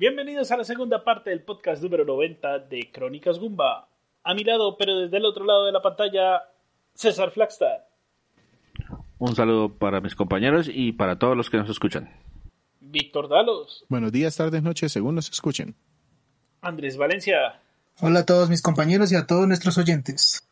Bienvenidos a la segunda parte del podcast número 90 de Crónicas Gumba. A mi lado, pero desde el otro lado de la pantalla, César Flagstad. Un saludo para mis compañeros y para todos los que nos escuchan. Víctor Dalos. Buenos días, tardes, noches, según nos escuchen. Andrés Valencia. Hola a todos mis compañeros y a todos nuestros oyentes.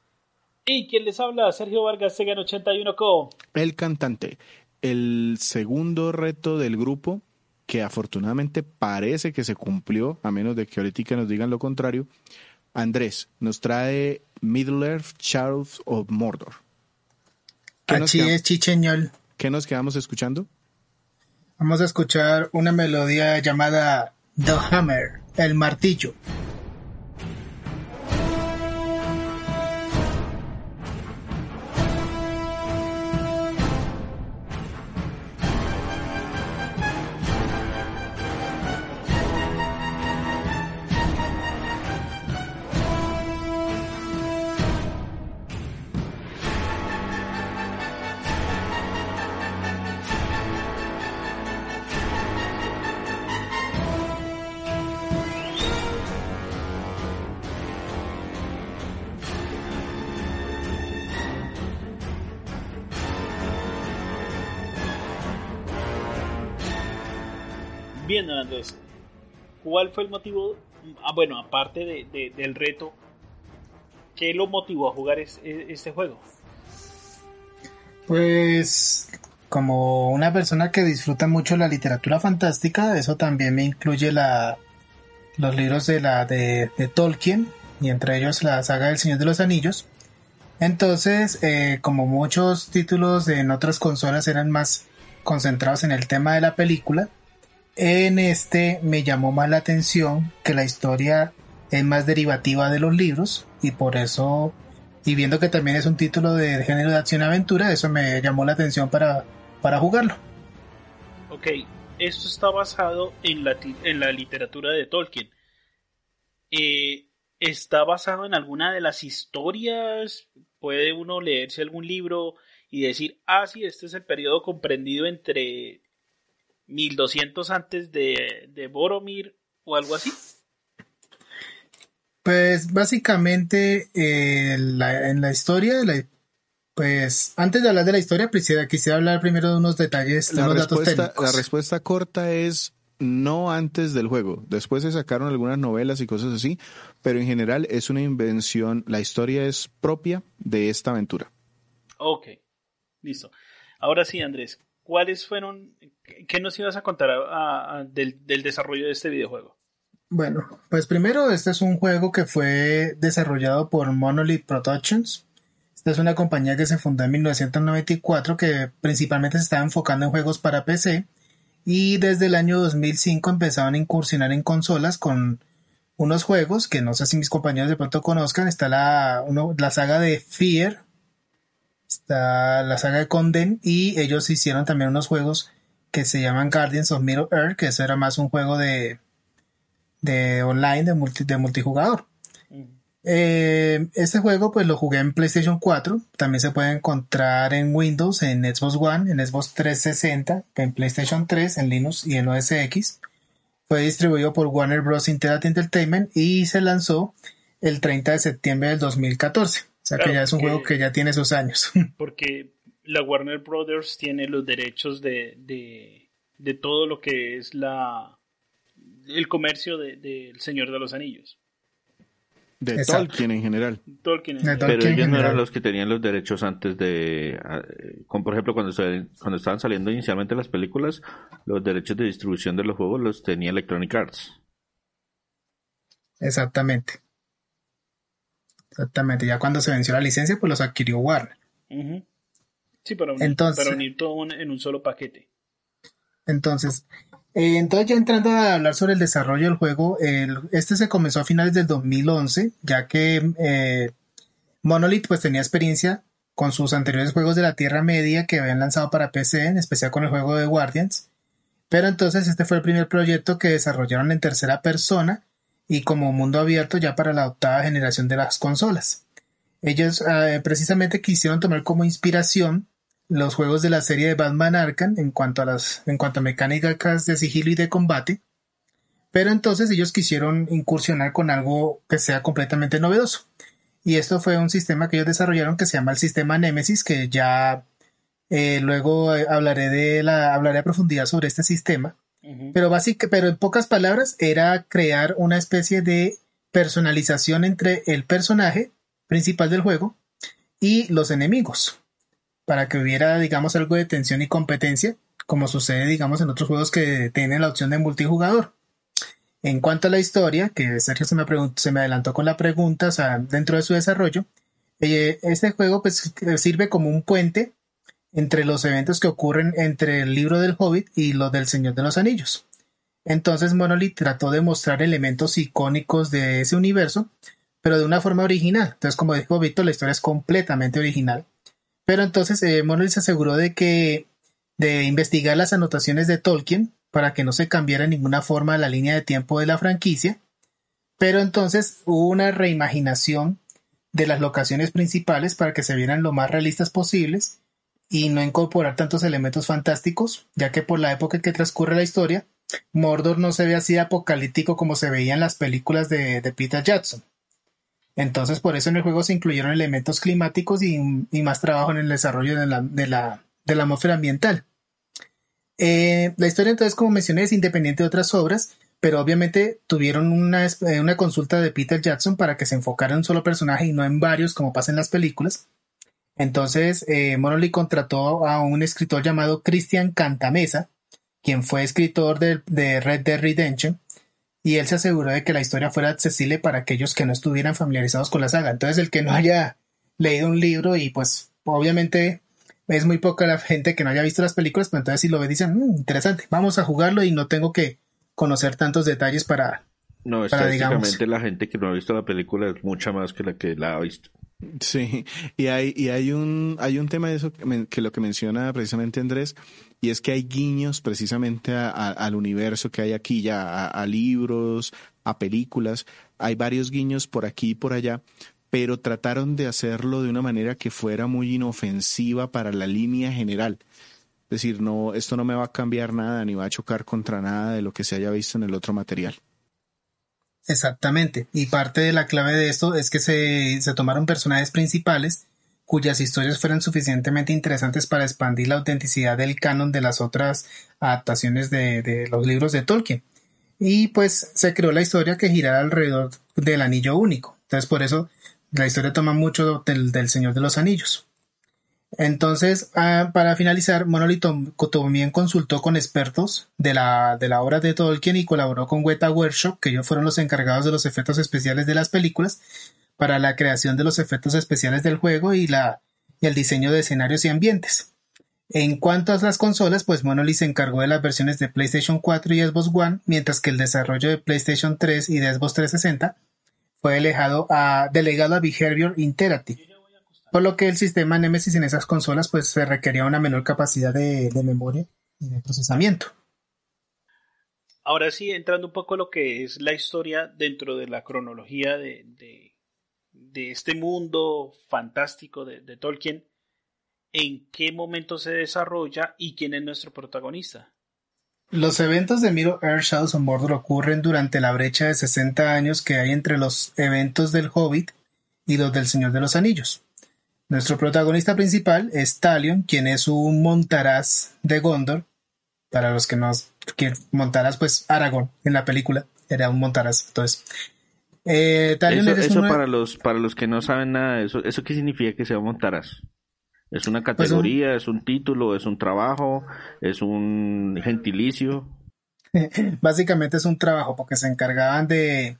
Y quien les habla, Sergio Vargas, Segan 81 Co. El cantante. El segundo reto del grupo que afortunadamente parece que se cumplió, a menos de que ahorita nos digan lo contrario. Andrés nos trae Middle Earth, Charles of Mordor. Así es, Chicheñol. ¿Qué nos quedamos escuchando? Vamos a escuchar una melodía llamada The Hammer, el martillo. Bien, don. ¿Cuál fue el motivo? Ah, bueno, aparte de, del reto, ¿qué lo motivó a jugar este juego? Pues como una persona que disfruta mucho la literatura fantástica, eso también me incluye la, los libros de, la, de, Tolkien, y entre ellos la saga del Señor de los Anillos. Entonces, eh, como muchos títulos en otras consolas eran más concentrados en el tema de la película, en este me llamó más la atención que la historia es más derivativa de los libros y por eso, y viendo que también es un título de género de acción-aventura, eso me llamó la atención para, para jugarlo. Ok, esto está basado en la, en la literatura de Tolkien. Eh, ¿Está basado en alguna de las historias? ¿Puede uno leerse algún libro y decir, ah, sí, este es el periodo comprendido entre 1200 antes de, de Boromir o algo así? Pues básicamente eh, en la historia, pues antes de hablar de la historia, quisiera, quisiera hablar primero de unos detalles, la unos respuesta, datos técnicos. La respuesta corta es no antes del juego. Después se sacaron algunas novelas y cosas así, pero en general es una invención, la historia es propia de esta aventura. Ok, listo. Ahora sí, Andrés, ¿cuáles fueron, qué nos ibas a contar del, desarrollo de este videojuego? Bueno, pues primero este es un juego que fue desarrollado por Monolith Productions. Esta es una compañía que se fundó en 1994 que principalmente se estaba enfocando en juegos para PC y desde el año 2005 empezaron a incursionar en consolas con unos juegos que no sé si mis compañeros de pronto conozcan. Está la, saga de Fear, está la saga de Condemn y ellos hicieron también unos juegos que se llaman Guardians of Middle Earth, que eso era más un juego de, de online, de, multi, de multijugador. Eh, este juego pues lo jugué en PlayStation 4, también se puede encontrar en Windows, en Xbox One, en Xbox 360, en PlayStation 3, en Linux y en OS X. Fue distribuido por Warner Bros. Interactive Entertainment y se lanzó el 30 de septiembre del 2014. O sea que ya es un juego que ya tiene sus años. Porque la Warner Brothers tiene los derechos de, de, todo lo que es la el comercio del de, Señor de los Anillos. De Tolkien en general. Tolkien Pero ellos no eran los que tenían los derechos antes de, como por ejemplo cuando, cuando estaban saliendo inicialmente las películas, los derechos de distribución de los juegos los tenía Electronic Arts. Exactamente. Exactamente, ya cuando se venció la licencia, pues los adquirió Warner. Sí, para unir, Entonces, para unir todo en un solo paquete. Entonces, eh, entonces ya entrando a hablar sobre el desarrollo del juego, el, este se comenzó a finales del 2011, ya que eh, Monolith pues tenía experiencia con sus anteriores juegos de la Tierra Media que habían lanzado para PC, en especial con el juego de Guardians. Pero entonces este fue el primer proyecto que desarrollaron en tercera persona y como mundo abierto ya para la octava generación de las consolas. Ellos eh, precisamente quisieron tomar como inspiración los juegos de la serie de Batman Arkham en cuanto a las en cuanto a mecánicas de sigilo y de combate, pero entonces ellos quisieron incursionar con algo que sea completamente novedoso. Y esto fue un sistema que ellos desarrollaron que se llama el sistema Nemesis, que ya eh, luego eh, hablaré de la hablaré a profundidad sobre este sistema. Pero básicamente, pero en pocas palabras era crear una especie de personalización entre el personaje principal del juego y los enemigos para que hubiera digamos algo de tensión y competencia como sucede digamos en otros juegos que tienen la opción de multijugador. En cuanto a la historia, que Sergio se me, se me adelantó con la pregunta, o sea, dentro de su desarrollo, eh, este juego pues sirve como un puente entre los eventos que ocurren entre el libro del Hobbit y los del Señor de los Anillos. Entonces Monolith trató de mostrar elementos icónicos de ese universo, pero de una forma original. Entonces, como dijo Víctor, la historia es completamente original. Pero entonces eh, se aseguró de que de investigar las anotaciones de Tolkien para que no se cambiara en ninguna forma la línea de tiempo de la franquicia, pero entonces hubo una reimaginación de las locaciones principales para que se vieran lo más realistas posibles y no incorporar tantos elementos fantásticos, ya que por la época en que transcurre la historia, Mordor no se ve así apocalíptico como se veía en las películas de, Peter Jackson. Entonces, por eso en el juego se incluyeron elementos climáticos y, más trabajo en el desarrollo de la, atmósfera ambiental. Eh, la historia, entonces, como mencioné, es independiente de otras obras, pero obviamente tuvieron una, eh, una, consulta de Peter Jackson para que se enfocara en un solo personaje y no en varios, como pasa en las películas. Entonces, eh, Monolith contrató a un escritor llamado Christian Cantamesa, quien fue escritor de, de, Red Dead Redemption, y él se aseguró de que la historia fuera accesible para aquellos que no estuvieran familiarizados con la saga. Entonces, el que no haya leído un libro y pues obviamente es muy poca la gente que no haya visto las películas, pero entonces si lo ve dicen, mm, interesante, vamos a jugarlo y no tengo que conocer tantos detalles para... No, estadísticamente la gente que no ha visto la película es mucha más que la que la ha visto. Sí, y hay, y hay un, hay un tema de eso que, lo que menciona precisamente Andrés, y es que hay guiños precisamente al universo que hay aquí ya, a, libros, a películas, hay varios guiños por aquí y por allá, pero trataron de hacerlo de una manera que fuera muy inofensiva para la línea general. Es decir, no, esto no me va a cambiar nada ni va a chocar contra nada de lo que se haya visto en el otro material. Exactamente. Y parte de la clave de esto es que se, se tomaron personajes principales cuyas historias fueran suficientemente interesantes para expandir la autenticidad del canon de las otras adaptaciones de, de los libros de Tolkien. Y pues se creó la historia que giraba alrededor del anillo único. Entonces por eso la historia toma mucho del, del Señor de los Anillos. Entonces, ah, para finalizar, Monolith también consultó con expertos de la, de la obra de Tolkien y colaboró con Weta Workshop, que ellos fueron los encargados de los efectos especiales de las películas, para la creación de los efectos especiales del juego y, la, y el diseño de escenarios y ambientes. En cuanto a las consolas, pues Monolith se encargó de las versiones de PlayStation 4 y Xbox One, mientras que el desarrollo de PlayStation 3 y de Xbox 360 fue delegado a, delegado a Behavior Interactive por lo que el sistema Nemesis en esas consolas pues se requería una menor capacidad de, memoria y de procesamiento. Ahora sí, entrando un poco a lo que es la historia dentro de la cronología de, de, este mundo fantástico de, de, Tolkien, ¿en qué momento se desarrolla y quién es nuestro protagonista? Los eventos de Miro Earth Shadows of Mordor ocurren durante la brecha de 60 años que hay entre los eventos del Hobbit y los del Señor de los Anillos. Nuestro protagonista principal es Talion, quien es un montaraz de Gondor. Para los que no... Que montaraz, pues Aragorn en la película era un montaraz. Entonces, eh, eso, eso para los para los que no saben nada, eso, eso qué significa que sea montaraz. ¿Es una pues categoría, es un título, es un trabajo, es un gentilicio? Básicamente es un trabajo porque se encargaban de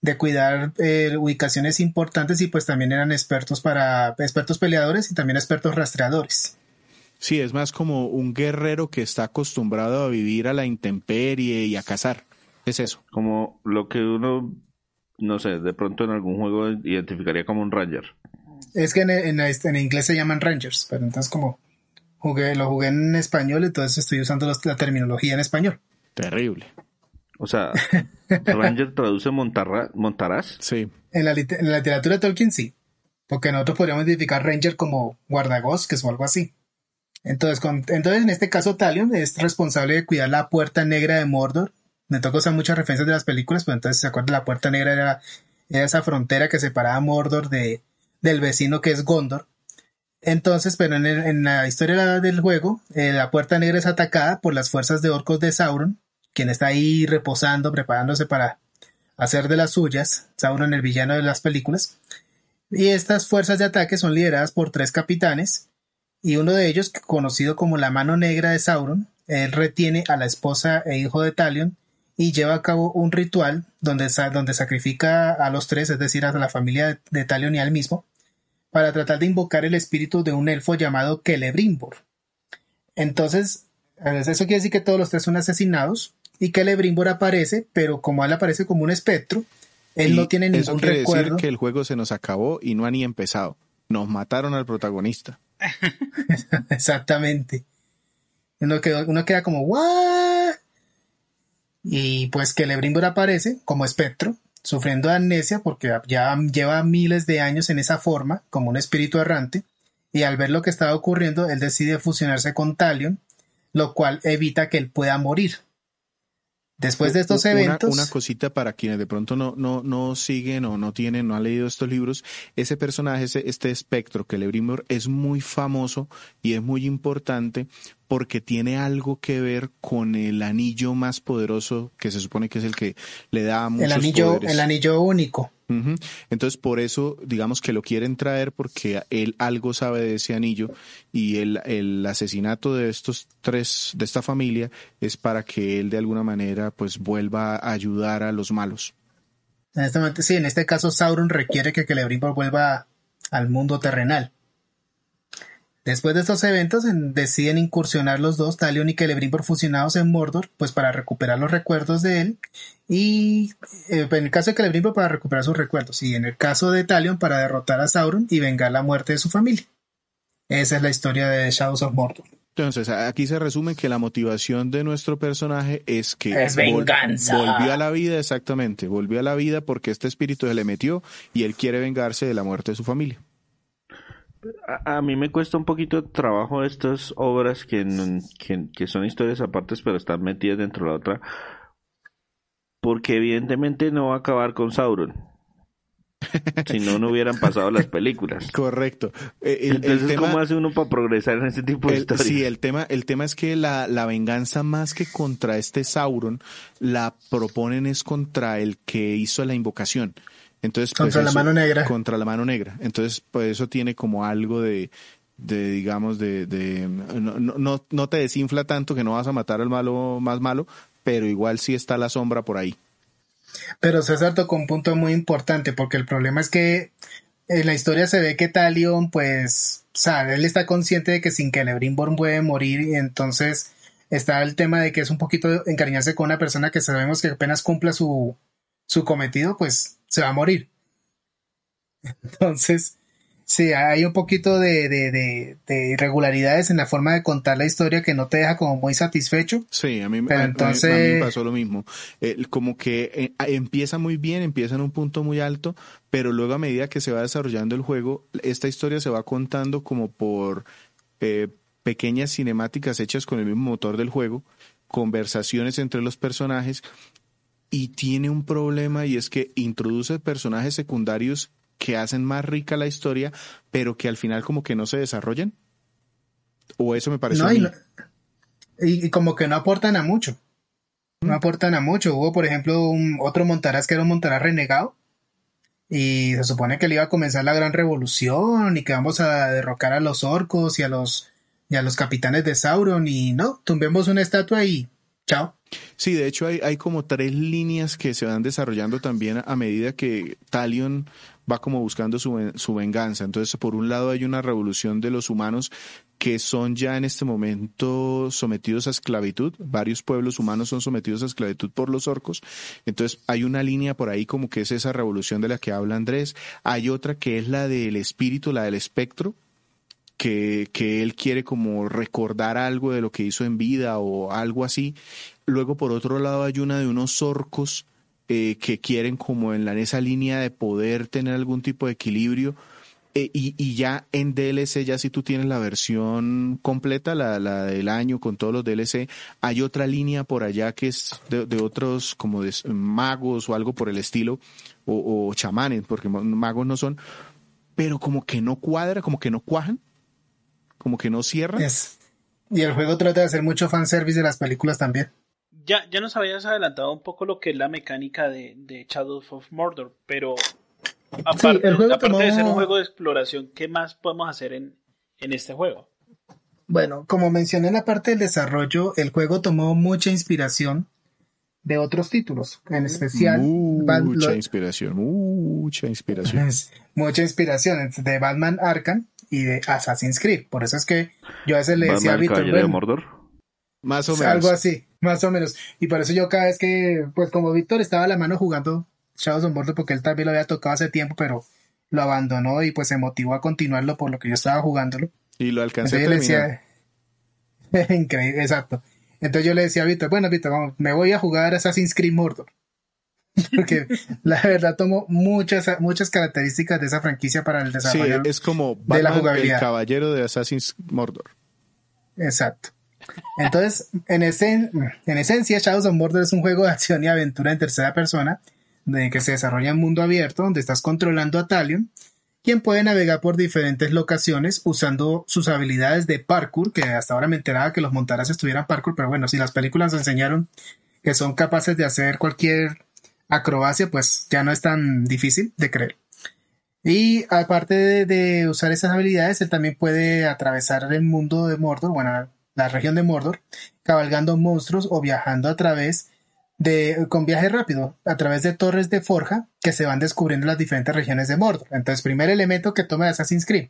de cuidar eh, ubicaciones importantes y pues también eran expertos para expertos peleadores y también expertos rastreadores. Sí, es más como un guerrero que está acostumbrado a vivir a la intemperie y a cazar. Es eso. Como lo que uno, no sé, de pronto en algún juego identificaría como un ranger. Es que en, en, inglés se llaman rangers, pero entonces como jugué, lo jugué en español, entonces estoy usando la terminología en español. Terrible. O sea, Ranger traduce montarás. Sí. En la, en la literatura de Tolkien sí. Porque nosotros podríamos identificar Ranger como guardabosques o algo así. Entonces, entonces, en este caso, Talion es responsable de cuidar la puerta negra de Mordor. Me toca usar muchas referencias de las películas, pero entonces se acuerdan, la puerta negra era, esa frontera que separaba Mordor de, del vecino que es Gondor. Entonces, pero en, la historia del juego, eh, la puerta negra es atacada por las fuerzas de orcos de Sauron, quien está ahí reposando, preparándose para hacer de las suyas, Sauron el villano de las películas. Y estas fuerzas de ataque son lideradas por tres capitanes, y uno de ellos, conocido como la mano negra de Sauron, él retiene a la esposa e hijo de Talion y lleva a cabo un ritual donde, donde sacrifica a los tres, es decir, a la familia de, Talion y al mismo, para tratar de invocar el espíritu de un elfo llamado Celebrimbor. Entonces, eso quiere decir que todos los tres son asesinados y Celebrimbor aparece, pero como él aparece como un espectro, él no tiene ningún eso quiere decir que el juego se nos acabó y no ha ni empezado. Nos mataron al protagonista. Exactamente. Uno queda, uno queda como, ¿what? Y pues que Celebrimbor aparece como espectro, sufriendo amnesia porque ya lleva miles de años en esa forma, como un espíritu errante, y al ver lo que estaba ocurriendo, él decide fusionarse con Talion, lo cual evita que él pueda morir. Después de estos eventos. Una, cosita para quienes de pronto no, no, no siguen o no tienen, no han leído estos libros. Ese personaje, ese, este espectro, que Celebrimbor, es muy famoso y es muy importante porque tiene algo que ver con el anillo más poderoso que se supone que es el que le da muchos el anillo, El anillo único. Entonces, por eso, digamos que lo quieren traer porque él algo sabe de ese anillo y el, el asesinato de estos tres, de esta familia, es para que él de alguna manera pues vuelva a ayudar a los malos. En este sí, en este caso Sauron requiere que Celebrimbor vuelva al mundo terrenal. Después de estos eventos deciden incursionar los dos, Talion y Celebrimbor fusionados en Mordor, pues para recuperar los recuerdos de él y eh, en el caso de Celebrimbor para recuperar sus recuerdos y en el caso de Talion para derrotar a Sauron y vengar la muerte de su familia. Esa es la historia de Shadows of Mordor. Entonces, aquí se resume que la motivación de nuestro personaje es que es venganza. volvió a la vida, exactamente, volvió a la vida porque este espíritu se le metió y él quiere vengarse de la muerte de su familia a, mí me cuesta un poquito de trabajo estas obras que, que, son historias apartes pero están metidas dentro de la otra porque evidentemente no va a acabar con Sauron si no no hubieran pasado las películas. Correcto. Eh, entonces cómo hace uno para progresar en este tipo de historias sí el tema el tema es que la, la venganza más que contra este Sauron la proponen es contra el que hizo la invocación entonces, pues, contra la mano negra. Contra la mano negra. Entonces, pues eso tiene como algo de, de digamos, de, de no, no, no te desinfla tanto que no vas a matar al malo más malo, pero igual sí está la sombra por ahí. Pero César tocó un punto muy importante, porque el problema es que en la historia se ve que Talion, pues, sabe, él está consciente de que sin que Celebrimbor puede morir, y entonces está el tema de que es un poquito encariñarse con una persona que sabemos que apenas cumpla su, su cometido, pues se va a morir. Entonces, sí, hay un poquito de, de, de, irregularidades en la forma de contar la historia que no te deja como muy satisfecho. Sí, a mí, me pasó lo mismo. como que eh, empieza muy bien, empieza en un punto muy alto, pero luego a medida que se va desarrollando el juego, esta historia se va contando como por eh, pequeñas cinemáticas hechas con el mismo motor del juego, conversaciones entre los personajes y tiene un problema y es que introduce personajes secundarios que hacen más rica la historia, pero que al final como que no se desarrollan. O eso me parece. y, como que no aportan a mucho. No aportan a mucho. Hubo, por ejemplo, un, otro Montaraz que era un Montaraz renegado. Y se supone que le iba a comenzar la gran revolución y que vamos a derrocar a los orcos y a los, y a los capitanes de Sauron. Y no, tumbemos una estatua y chao. Sí, de hecho hay, hay como tres líneas que se van desarrollando también a medida que Talion va como buscando su, su venganza. Entonces, por un lado hay una revolución de los humanos que son ya en este momento sometidos a esclavitud. Varios pueblos humanos son sometidos a esclavitud por los orcos. Entonces hay una línea por ahí como que es esa revolución de la que habla Andrés. Hay otra que es la del espíritu, la del espectro, que, que él quiere como recordar algo de lo que hizo en vida o algo así. Luego por otro lado hay una de unos orcos eh, que quieren como en, la, esa línea de poder tener algún tipo de equilibrio eh, y, ya en DLC, ya si tú tienes la versión completa, la, la, del año con todos los DLC, hay otra línea por allá que es de, otros como de magos o algo por el estilo, o, chamanes, porque magos no son, pero como que no cuadra, como que no cuajan, como que no cierran. Y el juego trata de hacer mucho fanservice de las películas también. Ya, ya nos habías adelantado un poco lo que es la mecánica de, de Shadows of Mordor, pero Aparte, de ser un juego de exploración, ¿qué más podemos hacer en, este juego? Bueno, como mencioné en la parte del desarrollo, el juego tomó mucha inspiración de otros títulos, en especial mucha inspiración, mucha inspiración, mucha inspiración de Batman Arkham y de Assassin's Creed. Por eso es que yo a veces le decía a Víctor, Mordor? más o menos, algo así, más o menos. Y por eso yo cada vez que, pues como Víctor estaba a la mano jugando Shadows of Mordor porque él también lo había tocado hace tiempo, pero lo abandonó y pues se motivó a continuarlo por lo que yo estaba jugándolo. Y lo alcancé a terminar. Increíble, exacto. Entonces yo le decía a Víctor, bueno, Víctor, vamos, me voy a jugar Assassin's Creed Mordor. Porque la verdad tomó muchas, muchas características de esa franquicia para el desarrollo. Sí, es como de la jugabilidad. el caballero de Assassin's Mordor. Exacto. Entonces, en, en esencia, Shadows of Mordor es un juego de acción y aventura en tercera persona de que se desarrolla en mundo abierto donde estás controlando a Talion, quien puede navegar por diferentes locaciones usando sus habilidades de parkour, que hasta ahora me enteraba que los montaras estuvieran parkour, pero bueno, si las películas enseñaron que son capaces de hacer cualquier acrobacia, pues ya no es tan difícil de creer. Y aparte de, usar esas habilidades, él también puede atravesar el mundo de Mordor, bueno, la región de Mordor, cabalgando monstruos o viajando a través de, con viaje rápido a través de torres de forja que se van descubriendo las diferentes regiones de Mordor. Entonces, primer elemento que toma Assassin's Creed,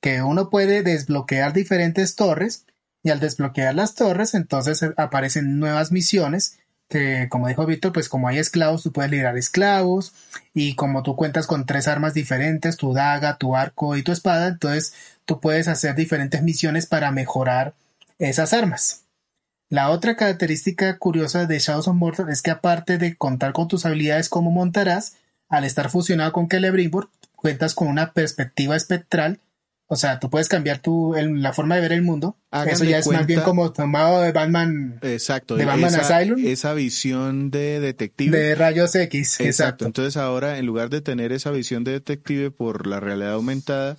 que uno puede desbloquear diferentes torres y al desbloquear las torres, entonces eh, aparecen nuevas misiones que, como dijo Víctor, pues como hay esclavos, tú puedes liberar esclavos y como tú cuentas con tres armas diferentes, tu daga, tu arco y tu espada, entonces tú puedes hacer diferentes misiones para mejorar esas armas. La otra característica curiosa de Shadows of Mordor es que aparte de contar con tus habilidades como montarás, al estar fusionado con Celebrimbor, cuentas con una perspectiva espectral. O sea, tú puedes cambiar tu, la forma de ver el mundo. Eso ya es más bien como tomado de Batman. Exacto. De Batman esa, Asylum. Esa visión de detective. De rayos X. Exacto. Entonces ahora, en lugar de tener esa visión de detective por la realidad aumentada,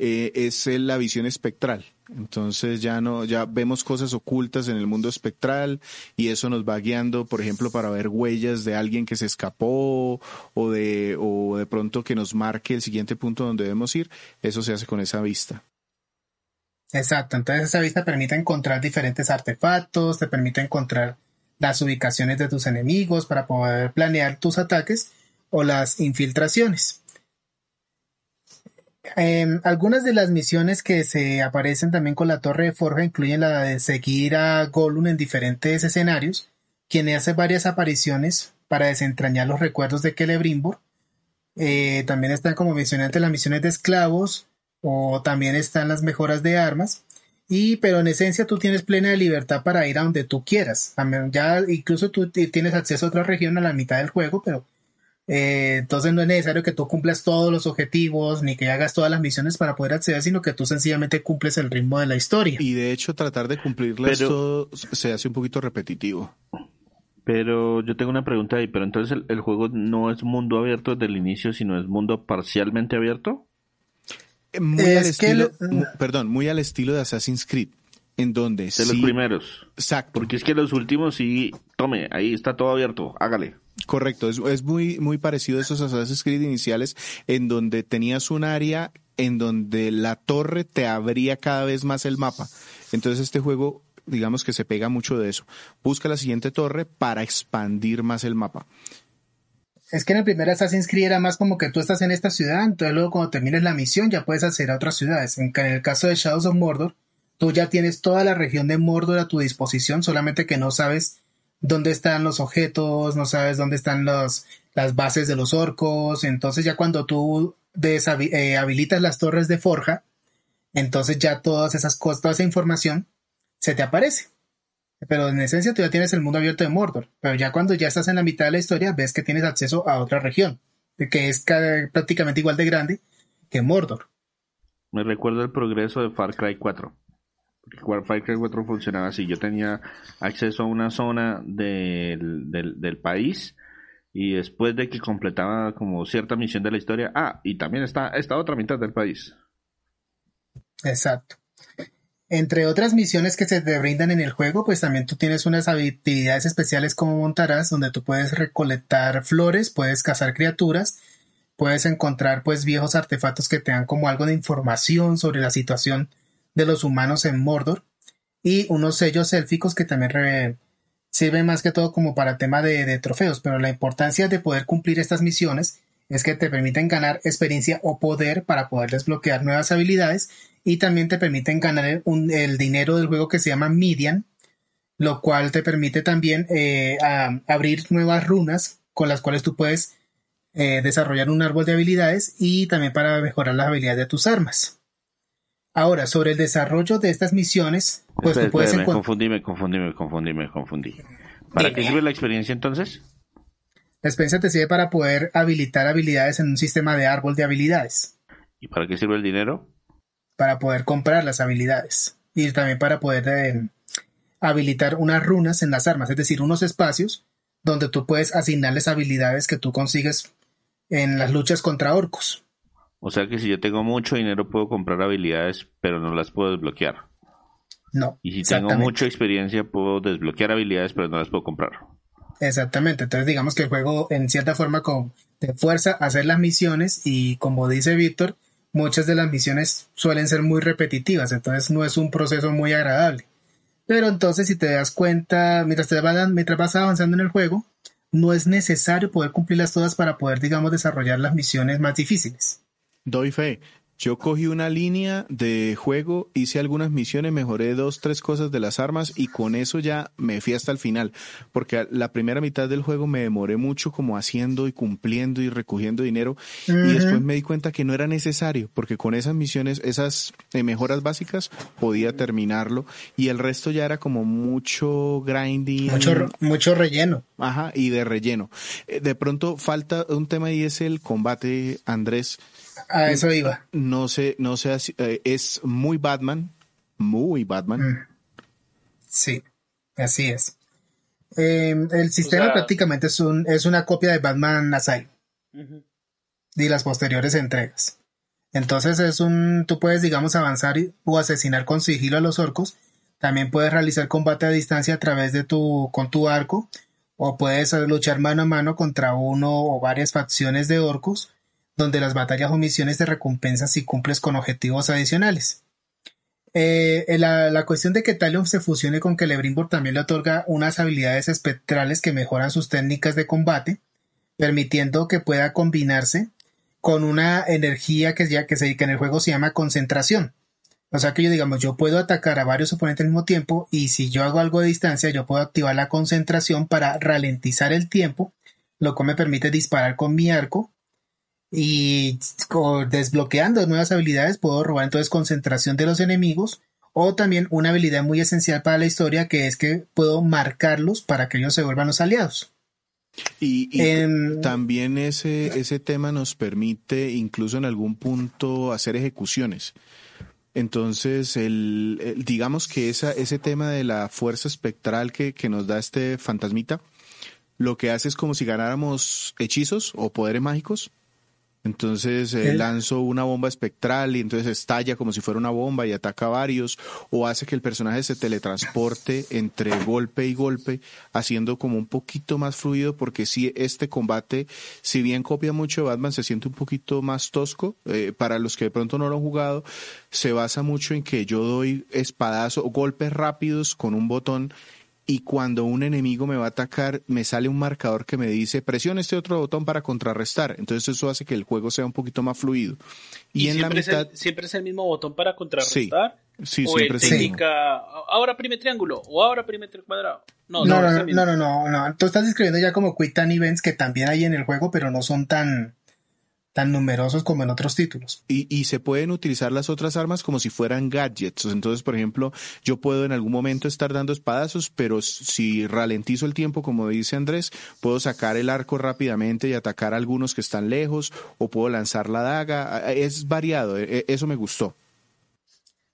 eh, es la visión espectral. Entonces ya no, ya vemos cosas ocultas en el mundo espectral y eso nos va guiando, por ejemplo, para ver huellas de alguien que se escapó o de, o de pronto que nos marque el siguiente punto donde debemos ir. Eso se hace con esa vista. Exacto. Entonces esa vista permite encontrar diferentes artefactos, te permite encontrar las ubicaciones de tus enemigos para poder planear tus ataques o las infiltraciones. Em, algunas de las misiones que se aparecen también con la Torre de Forja incluyen la de seguir a Gollum en diferentes escenarios, quien hace varias apariciones para desentrañar los recuerdos de Celebrimbor. Eh, también están, como mencioné antes, las misiones de esclavos o también están las mejoras de armas. Y, pero en esencia tú tienes plena libertad para ir a donde tú quieras. Ya incluso tú tienes acceso a otra región a la mitad del juego, pero eh, entonces no es necesario que tú cumplas todos los objetivos ni que hagas todas las misiones para poder acceder, sino que tú sencillamente cumples el ritmo de la historia. Y de hecho tratar de cumplirlas todo se hace un poquito repetitivo. Pero yo tengo una pregunta ahí, pero entonces el, juego no es mundo abierto desde el inicio, sino es mundo parcialmente abierto. Eh, muy al estilo, perdón, muy al estilo de Assassin's Creed en donde de los primeros. Exacto. Porque es que los últimos sí, tome, ahí está todo abierto, hágale. Correcto, es, muy, muy parecido a esos Assassin's Creed iniciales en donde tenías un área en donde la torre te abría cada vez más el mapa. Entonces este juego, digamos que se pega mucho de eso. Busca la siguiente torre para expandir más el mapa. Es que en el primer Assassin's Creed era más como que tú estás en esta ciudad, entonces luego cuando termines la misión ya puedes hacer a otras ciudades. En el caso de Shadows of Mordor, tú ya tienes toda la región de Mordor a tu disposición, solamente que no sabes dónde están los objetos, no sabes dónde están las bases de los orcos, entonces ya cuando tú eh, habilitas las torres de forja, entonces ya todas esas cosas, toda esa información se te aparece. Pero en esencia tú ya tienes el mundo abierto de Mordor, pero ya cuando ya estás en la mitad de la historia ves que tienes acceso a otra región, que es prácticamente igual de grande que Mordor. Me recuerda el progreso de Far Cry 4. Far Cry 4 funcionaba así. Yo tenía acceso a una zona del, del, país y después de que completaba como cierta misión de la historia, ah, y también está esta otra mitad del país. Exacto. Entre otras misiones que se te brindan en el juego, pues también tú tienes unas actividades especiales como montarás, donde tú puedes recolectar flores, puedes cazar criaturas, puedes encontrar pues viejos artefactos que te dan como algo de información sobre la situación de los humanos en Mordor y unos sellos élficos que también sirven más que todo como para tema de, trofeos, pero la importancia de poder cumplir estas misiones es que te permiten ganar experiencia o poder para poder desbloquear nuevas habilidades y también te permiten ganar el, dinero del juego que se llama Midian, lo cual te permite también eh, abrir nuevas runas con las cuales tú puedes eh, desarrollar un árbol de habilidades y también para mejorar las habilidades de tus armas. Ahora, sobre el desarrollo de estas misiones, pues tú puedes encontrar... Confundí, me confundí, me confundí, me confundí. ¿Para qué sirve la experiencia entonces? La experiencia te sirve para poder habilitar habilidades en un sistema de árbol de habilidades. ¿Y para qué sirve el dinero? para poder comprar las habilidades y también para poder eh, habilitar unas runas en las armas, es decir, unos espacios donde tú puedes asignarles habilidades que tú consigues en las luchas contra orcos. O sea que si yo tengo mucho dinero puedo comprar habilidades, pero no las puedo desbloquear. No. Y si tengo mucha experiencia puedo desbloquear habilidades, pero no las puedo comprar. Exactamente. Entonces digamos que el juego en cierta forma con, te fuerza a hacer las misiones y como dice Víctor, muchas de las misiones suelen ser muy repetitivas, entonces no es un proceso muy agradable. Pero entonces si te das cuenta, mientras, te vas, mientras vas avanzando en el juego, no es necesario poder cumplirlas todas para poder, digamos, desarrollar las misiones más difíciles. Doy fe. Yo cogí una línea de juego, hice algunas misiones, mejoré dos, tres cosas de las armas y con eso ya me fui hasta el final. Porque la primera mitad del juego me demoré mucho como haciendo y cumpliendo y recogiendo dinero y después me di cuenta que no era necesario porque con esas misiones, esas eh, mejoras básicas podía terminarlo y el resto ya era como mucho grinding. Mucho, mucho relleno. Ajá, y de relleno. Eh, de pronto falta un tema y es el combate, Andrés a eso iba. No sé, no sé, eh, es muy Batman, muy Batman. Mm. Sí, así es. Em, el sistema prácticamente es, un, es una copia de Batman Asylum y las posteriores entregas. Entonces es un, tú puedes, digamos, avanzar o asesinar con sigilo a los orcos. También puedes realizar combate a distancia a través de tu, con tu arco, o puedes luchar mano a mano contra uno o varias facciones de orcos donde las batallas o misiones te recompensan si cumples con objetivos adicionales. Eh, la, cuestión de que Talion se fusione con Celebrimbor también le otorga unas habilidades espectrales que mejoran sus técnicas de combate, permitiendo que pueda combinarse con una energía que, ya, que, se, que en el juego se llama concentración. O sea que yo digamos, yo puedo atacar a varios oponentes al mismo tiempo y si yo hago algo de distancia, yo puedo activar la concentración para ralentizar el tiempo, lo cual me permite disparar con mi arco y desbloqueando nuevas habilidades puedo robar entonces concentración de los enemigos o también una habilidad muy esencial para la historia que es que puedo marcarlos para que ellos se vuelvan los aliados. Y, también ese, ese tema nos permite incluso en algún punto hacer ejecuciones. Entonces, el, digamos que esa, ese tema de la fuerza espectral que, que nos da este fantasmita, lo que hace es como si ganáramos hechizos o poderes mágicos, entonces eh, lanzo una bomba espectral y entonces estalla como si fuera una bomba y ataca a varios o hace que el personaje se teletransporte entre golpe y golpe haciendo como un poquito más fluido porque si este combate si bien copia mucho Batman se siente un poquito más tosco eh, para los que de pronto no lo han jugado se basa mucho en que yo doy espadazo o golpes rápidos con un botón y cuando un enemigo me va a atacar, me sale un marcador que me dice presiona este otro botón para contrarrestar. Entonces eso hace que el juego sea un poquito más fluido. Y, en siempre, la mitad, es el, siempre es el mismo botón para contrarrestar. Sí, o siempre te indica ahora prime triángulo o ahora prime cuadrado. No, no, no, no, no, no, no, Tú estás escribiendo ya como Quick Time Events que también hay en el juego, pero no son tan, tan numerosos como en otros títulos. Y, y, se pueden utilizar las otras armas como si fueran gadgets. Entonces, por ejemplo, yo puedo en algún momento estar dando espadazos, pero si ralentizo el tiempo, como dice Andrés, puedo sacar el arco rápidamente y atacar a algunos que están lejos, o puedo lanzar la daga. Es variado, e, e, eso me gustó.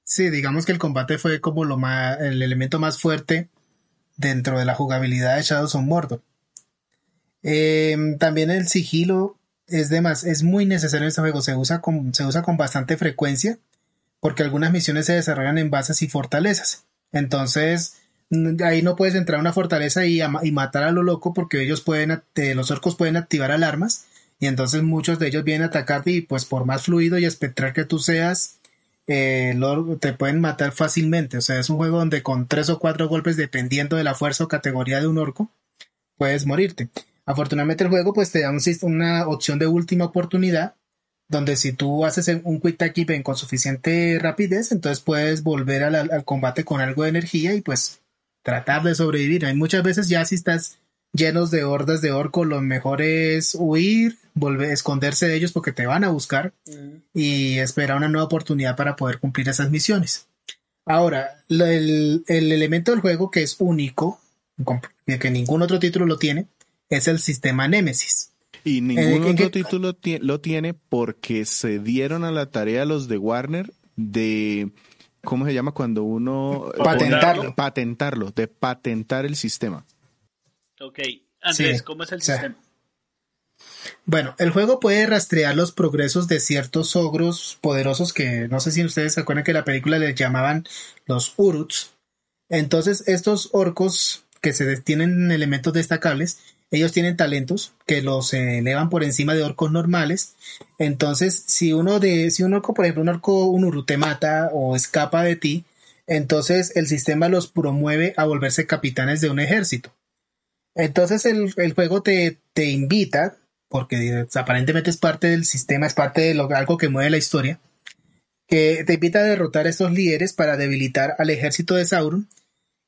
Sí, digamos que el combate fue como lo más, el elemento más fuerte dentro de la jugabilidad de Shadows of Mordor. Em, también el sigilo es, de es muy necesario en este juego, se usa, con, se usa con bastante frecuencia porque algunas misiones se desarrollan en bases y fortalezas. Entonces, ahí no puedes entrar a una fortaleza y, matar a lo loco porque ellos pueden, los orcos pueden activar alarmas y entonces muchos de ellos vienen a atacarte y pues por más fluido y espectral que tú seas, eh, te pueden matar fácilmente. O sea, es un juego donde con tres o cuatro golpes, dependiendo de la fuerza o categoría de un orco, puedes morirte. Afortunadamente el juego pues te da una opción de última oportunidad donde si tú haces un quick take event con suficiente rapidez, entonces puedes volver al, combate con algo de energía y pues tratar de sobrevivir. Hay muchas veces ya si estás llenos de hordas de orcos, lo mejor es huir, volver, esconderse de ellos porque te van a buscar mm. y esperar una nueva oportunidad para poder cumplir esas misiones. Ahora, el, el elemento del juego que es único, que ningún otro título lo tiene, es el sistema Nemesis. Y ningún otro título lo tiene porque se dieron a la tarea los de Warner de, ¿cómo se llama cuando uno... Patentarlo. Patentarlo, de patentar el sistema. Ok, Andrés, ¿cómo es el sistema? Bueno, el juego puede rastrear los progresos de ciertos ogros poderosos que no sé si ustedes se acuerdan que la película les llamaban los Uruts. Entonces, estos orcos que se tienen elementos destacables ellos tienen talentos que los elevan por encima de orcos normales. Entonces, si uno de, si un orco, por ejemplo, un orco, un uru te mata o escapa de ti, entonces el sistema los promueve a volverse capitanes de un ejército. Entonces el, juego te, te, invita, porque aparentemente es parte del sistema, es parte de lo, algo que mueve la historia, que te invita a derrotar a estos líderes para debilitar al ejército de Sauron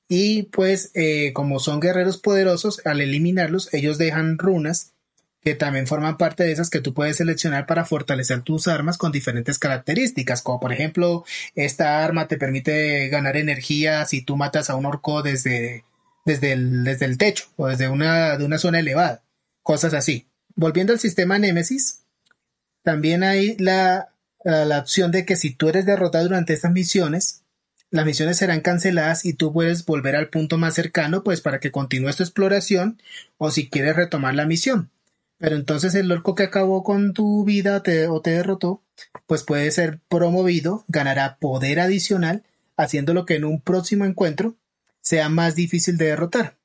y pues eh, como son guerreros poderosos, al eliminarlos, ellos dejan runas que también forman parte de esas que tú puedes seleccionar para fortalecer tus armas con diferentes características, como por ejemplo, esta arma te permite ganar energía si tú matas a un orco desde, desde, el, desde el techo o desde una, de una zona elevada, cosas así. Volviendo al sistema Nemesis, también hay la, la opción de que si tú eres derrotado durante estas misiones, las misiones serán canceladas y tú puedes volver al punto más cercano pues para que continúes tu exploración o si quieres retomar la misión. Pero entonces el orco que acabó con tu vida o te derrotó pues puede ser promovido, ganará poder adicional haciéndolo que en un próximo encuentro sea más difícil de derrotar.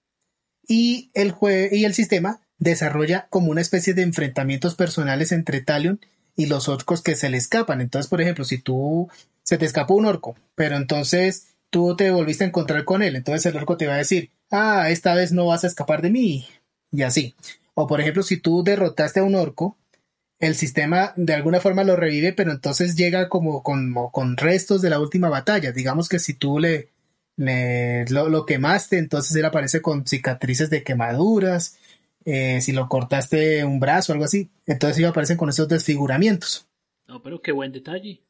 Y el, y el sistema desarrolla como una especie de enfrentamientos personales entre Talion y los orcos que se le escapan. Entonces, por ejemplo, si tú se te escapó un orco, pero entonces tú te volviste a encontrar con él, entonces el orco te va a decir, ah, esta vez no vas a escapar de mí, y así. O por ejemplo, si tú derrotaste a un orco, el sistema de alguna forma lo revive, pero entonces llega como con, restos de la última batalla. Digamos que si tú le, lo, lo, quemaste, entonces él aparece con cicatrices de quemaduras. Eh, si lo cortaste un brazo o algo así, entonces ellos aparecen con esos desfiguramientos. No, pero qué buen detalle.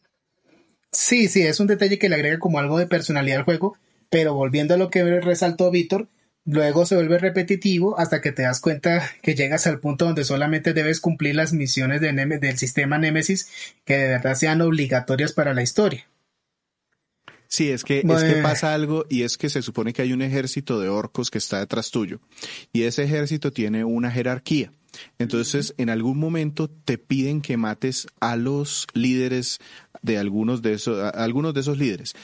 Sí, sí, es un detalle que le agrega como algo de personalidad al juego, pero volviendo a lo que resaltó Víctor, luego se vuelve repetitivo hasta que te das cuenta que llegas al punto donde solamente debes cumplir las misiones de del sistema Nemesis que de verdad sean obligatorias para la historia. Sí, es que, es que pasa algo y es que se supone que hay un ejército de orcos que está detrás tuyo y ese ejército tiene una jerarquía. Entonces, en algún momento te piden que mates a los líderes de algunos de esos, algunos de esos líderes.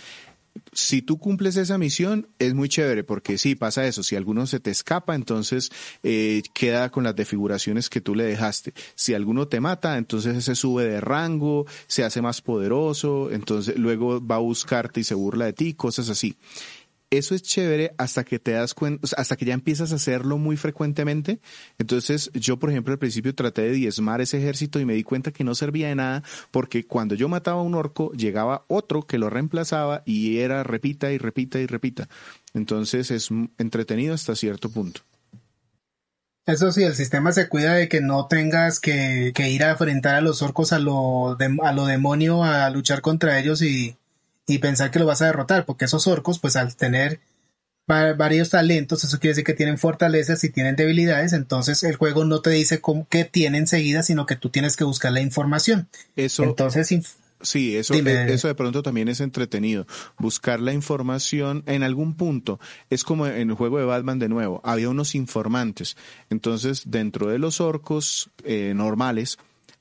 Si tú cumples esa misión, es muy chévere, porque sí, pasa eso. Si alguno se te escapa, entonces eh, queda con las defiguraciones que tú le dejaste. Si alguno te mata, entonces se sube de rango, se hace más poderoso, entonces luego va a buscarte y se burla de ti, cosas así. Eso es chévere hasta que te das cuenta, hasta que ya empiezas a hacerlo muy frecuentemente. Entonces, yo, por ejemplo, al principio traté de diezmar ese ejército y me di cuenta que no servía de nada porque cuando yo mataba a un orco, llegaba otro que lo reemplazaba y era repita y repita y repita. Entonces, es entretenido hasta cierto punto. Eso sí, el sistema se cuida de que no tengas que, ir a enfrentar a los orcos a lo, a lo demonio, a luchar contra ellos y, y pensar que lo vas a derrotar, porque esos orcos, pues al tener varios talentos, eso quiere decir que tienen fortalezas y tienen debilidades, entonces el juego no te dice cómo, qué tiene enseguida, sino que tú tienes que buscar la información. Eso, entonces, sí, eso, eh, eso de pronto también es entretenido. Buscar la información en algún punto. Es como en el juego de Batman de nuevo. Había unos informantes. Entonces, dentro de los orcos eh, normales,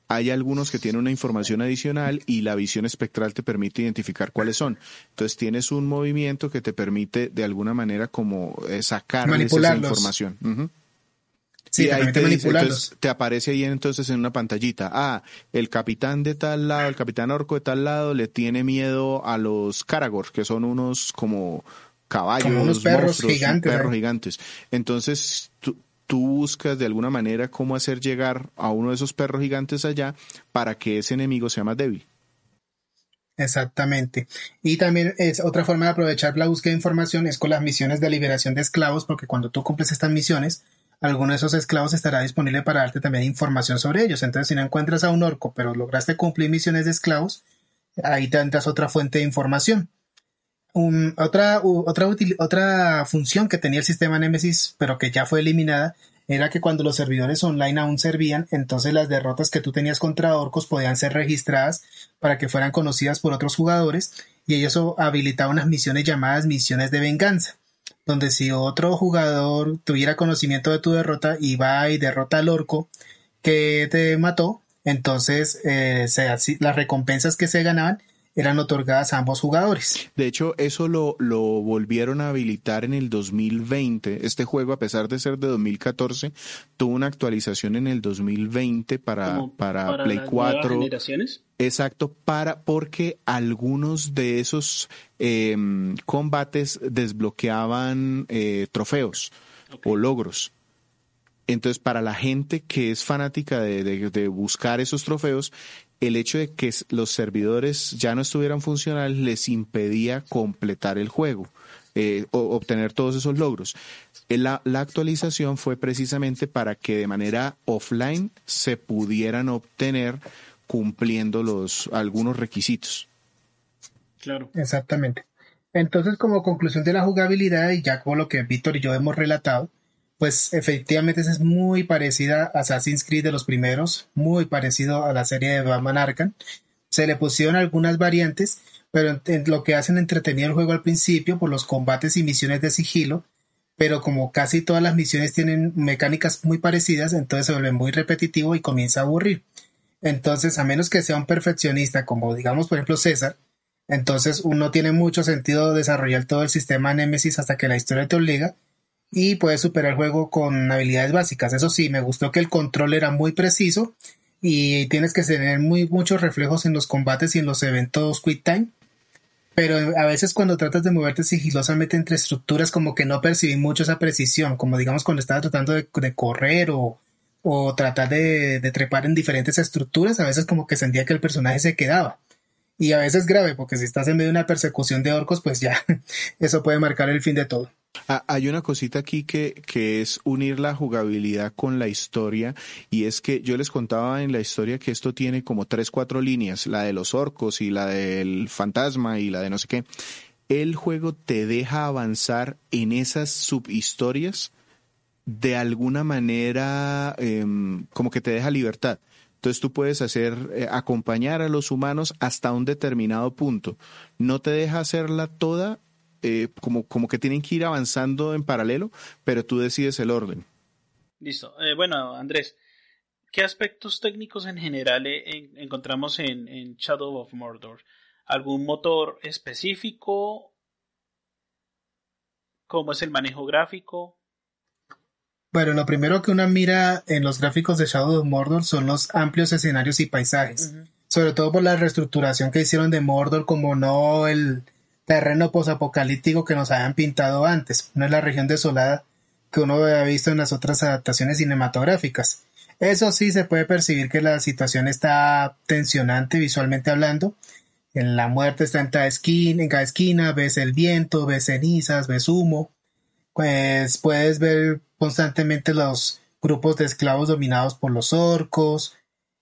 hay algunos que tienen una información adicional y la visión espectral te permite identificar cuáles son. Entonces tienes un movimiento que te permite de alguna manera como eh, sacar esa información. Sí, ahí te, te aparece ahí entonces en una pantallita, ah, el capitán de tal lado, el capitán orco de tal lado le tiene miedo a los Karagor, que son unos como caballos, unos perros gigantes. Perros gigantes. Entonces, tú, tú buscas de alguna manera cómo hacer llegar a uno de esos perros gigantes allá para que ese enemigo sea más débil. Exactamente. Y también es otra forma de aprovechar la búsqueda de información es con las misiones de liberación de esclavos, porque cuando tú cumples estas misiones, alguno de esos esclavos estará disponible para darte también información sobre ellos. Entonces, si no encuentras a un orco, pero lograste cumplir misiones de esclavos, ahí te entras otra fuente de información otra, otra, función que tenía el sistema Nemesis, pero que ya fue eliminada, era que cuando los servidores online aún servían, entonces las derrotas que tú tenías contra orcos podían ser registradas para que fueran conocidas por otros jugadores y ellos habilitaba unas misiones llamadas misiones de venganza, donde si otro jugador tuviera conocimiento de tu derrota y va y derrota al orco que te mató, entonces eh, las recompensas que se ganaban eran otorgadas a ambos jugadores. De hecho, eso lo, lo volvieron a habilitar en el 2020. Este juego, a pesar de ser de 2014, tuvo una actualización en el 2020 para, para, Play 4. generaciones? Exacto, para, porque algunos de esos em, combates desbloqueaban eh, trofeos o logros. Entonces, para la gente que es fanática de, de, buscar esos trofeos, el hecho de que los servidores ya no estuvieran funcionales les impedía completar el juego. Eh, o obtener todos esos logros. Eh, la, la, actualización fue precisamente para que de manera offline se pudieran obtener cumpliendo los algunos requisitos. Claro. Exactamente. Entonces, como conclusión de la jugabilidad, y ya como lo que Víctor y yo hemos relatado, pues efectivamente es muy parecida a Assassin's Creed de los primeros, muy parecido a la serie de Batman Arkham. Se le pusieron algunas variantes, pero lo que hacen entretenido el juego al principio por los combates y misiones de sigilo, pero como casi todas las misiones tienen mecánicas muy parecidas, entonces se vuelve muy repetitivo y comienza a aburrir. Entonces, a menos que sea un perfeccionista, como digamos por ejemplo César, entonces uno tiene mucho sentido desarrollar todo el sistema Nemesis hasta que la historia te obliga, y puedes superar el juego con habilidades básicas. Eso sí, me gustó que el control era muy preciso y tienes que tener muy muchos reflejos en los combates y en los eventos quick time. Pero a veces cuando tratas de moverte sigilosamente entre estructuras como que no percibí mucho esa precisión, como digamos cuando estaba tratando de, correr o, o tratar de, de, trepar en diferentes estructuras, a veces como que sentía que el personaje se quedaba. Y a veces grave, porque si estás en medio de una persecución de orcos, pues ya, eso puede marcar el fin de todo. Ah, hay una cosita aquí que, que es unir la jugabilidad con la historia y es que yo les contaba en la historia que esto tiene como tres, cuatro líneas, la de los orcos y la del fantasma y la de no sé qué. El juego te deja avanzar en esas subhistorias de alguna manera em, como que te deja libertad. Entonces tú puedes hacer, eh, acompañar a los humanos hasta un determinado punto. No te deja hacerla toda eh, como, como que tienen que ir avanzando en paralelo, pero tú decides el orden. Listo. Eh, bueno, Andrés, ¿qué aspectos técnicos en general eh, encontramos en, en, Shadow of Mordor? ¿Algún motor específico? ¿Cómo es el manejo gráfico? Bueno, lo primero que uno mira en los gráficos de Shadow of Mordor son los amplios escenarios y paisajes. Sobre todo por la reestructuración que hicieron de Mordor, como no el, terreno posapocalíptico que nos habían pintado antes. No es la región desolada que uno había visto en las otras adaptaciones cinematográficas. Eso sí, se puede percibir que la situación está tensionante visualmente hablando. En la muerte está en cada esquina, en cada esquina ves el viento, ves cenizas, ves humo. Pues puedes ver constantemente los grupos de esclavos dominados por los orcos,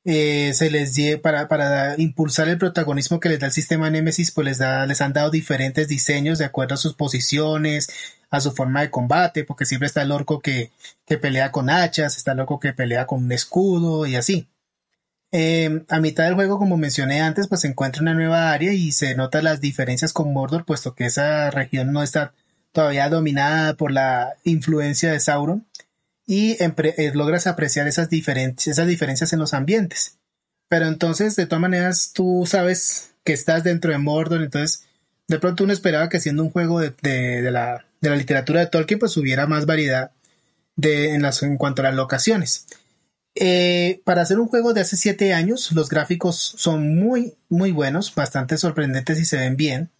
eh, se les para, para impulsar el protagonismo que les da el sistema Nemesis, pues les, da, les han dado diferentes diseños de acuerdo a sus posiciones, a su forma de combate, porque siempre está el orco que, que pelea con hachas, está el orco que pelea con un escudo y así. Em, a mitad del juego, como mencioné antes, pues se encuentra una nueva área y se notan las diferencias con Mordor, puesto que esa región no está todavía dominada por la influencia de Sauron y eh, logras apreciar esas esas diferencias en los ambientes. Pero entonces, de todas maneras, tú sabes que estás dentro de Mordor, entonces de pronto uno esperaba que siendo un juego de, de, la, de la, literatura de Tolkien, pues hubiera más variedad en, en cuanto a las locaciones. Eh, para hacer un juego de hace siete años, los gráficos son muy, muy buenos, bastante sorprendentes y se ven bien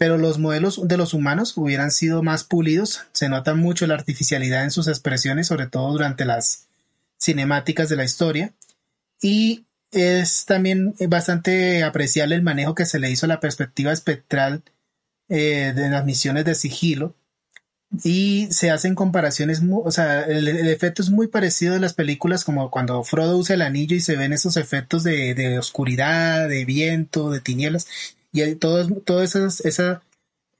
pero los modelos de los humanos hubieran sido más pulidos. Se nota mucho la artificialidad en sus expresiones, sobre todo durante las cinemáticas de la historia. Y es también bastante apreciable el manejo que se le hizo a la perspectiva espectral eh, de las misiones de sigilo. Y se hacen comparaciones, o sea, el, efecto es muy parecido a las películas como cuando Frodo usa el anillo y se ven esos efectos de, de oscuridad, de viento, de tinieblas y todo, todo esa, esa,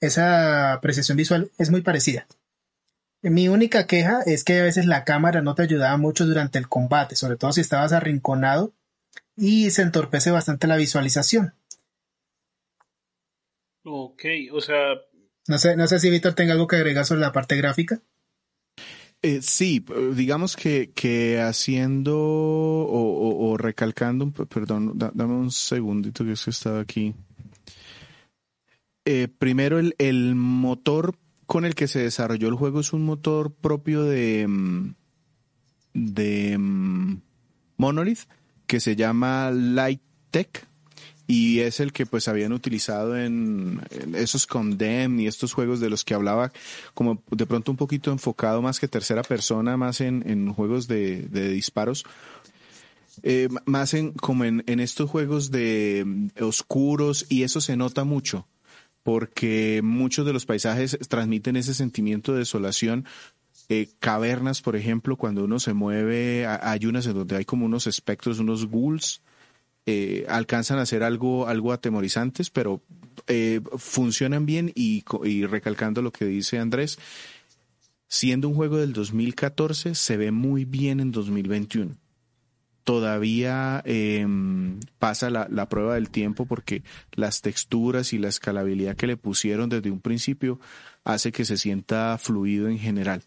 esa apreciación visual es muy parecida. Mi única queja es que a veces la cámara no te ayudaba mucho durante el combate, sobre todo si estabas arrinconado y se entorpece bastante la visualización. Ok, o sea... No sé, no sé si Víctor tenga algo que agregar sobre la parte gráfica. Eh, sí, digamos que, que haciendo o, recalcando, perdón, dame un segundito que es que estaba aquí eh, primero el, motor con el que se desarrolló el juego es un motor propio de, mm, de mm, Monolith que se llama Light Tech y es el que pues habían utilizado en, esos Condemn y estos juegos de los que hablaba como de pronto un poquito enfocado más que tercera persona, más en, juegos de, disparos. Eh, más en como en, en estos juegos de mm, oscuros y eso se nota mucho porque muchos de los paisajes transmiten ese sentimiento de desolación. Eh, cavernas, por ejemplo, cuando uno se mueve, hay unas en donde hay como unos espectros, unos ghouls, eh, alcanzan a ser algo, algo atemorizantes, pero eh, funcionan bien y, y recalcando lo que dice Andrés, siendo un juego del 2014, se ve muy bien en 2021 todavía em, pasa la, la, prueba del tiempo porque las texturas y la escalabilidad que le pusieron desde un principio hace que se sienta fluido en general.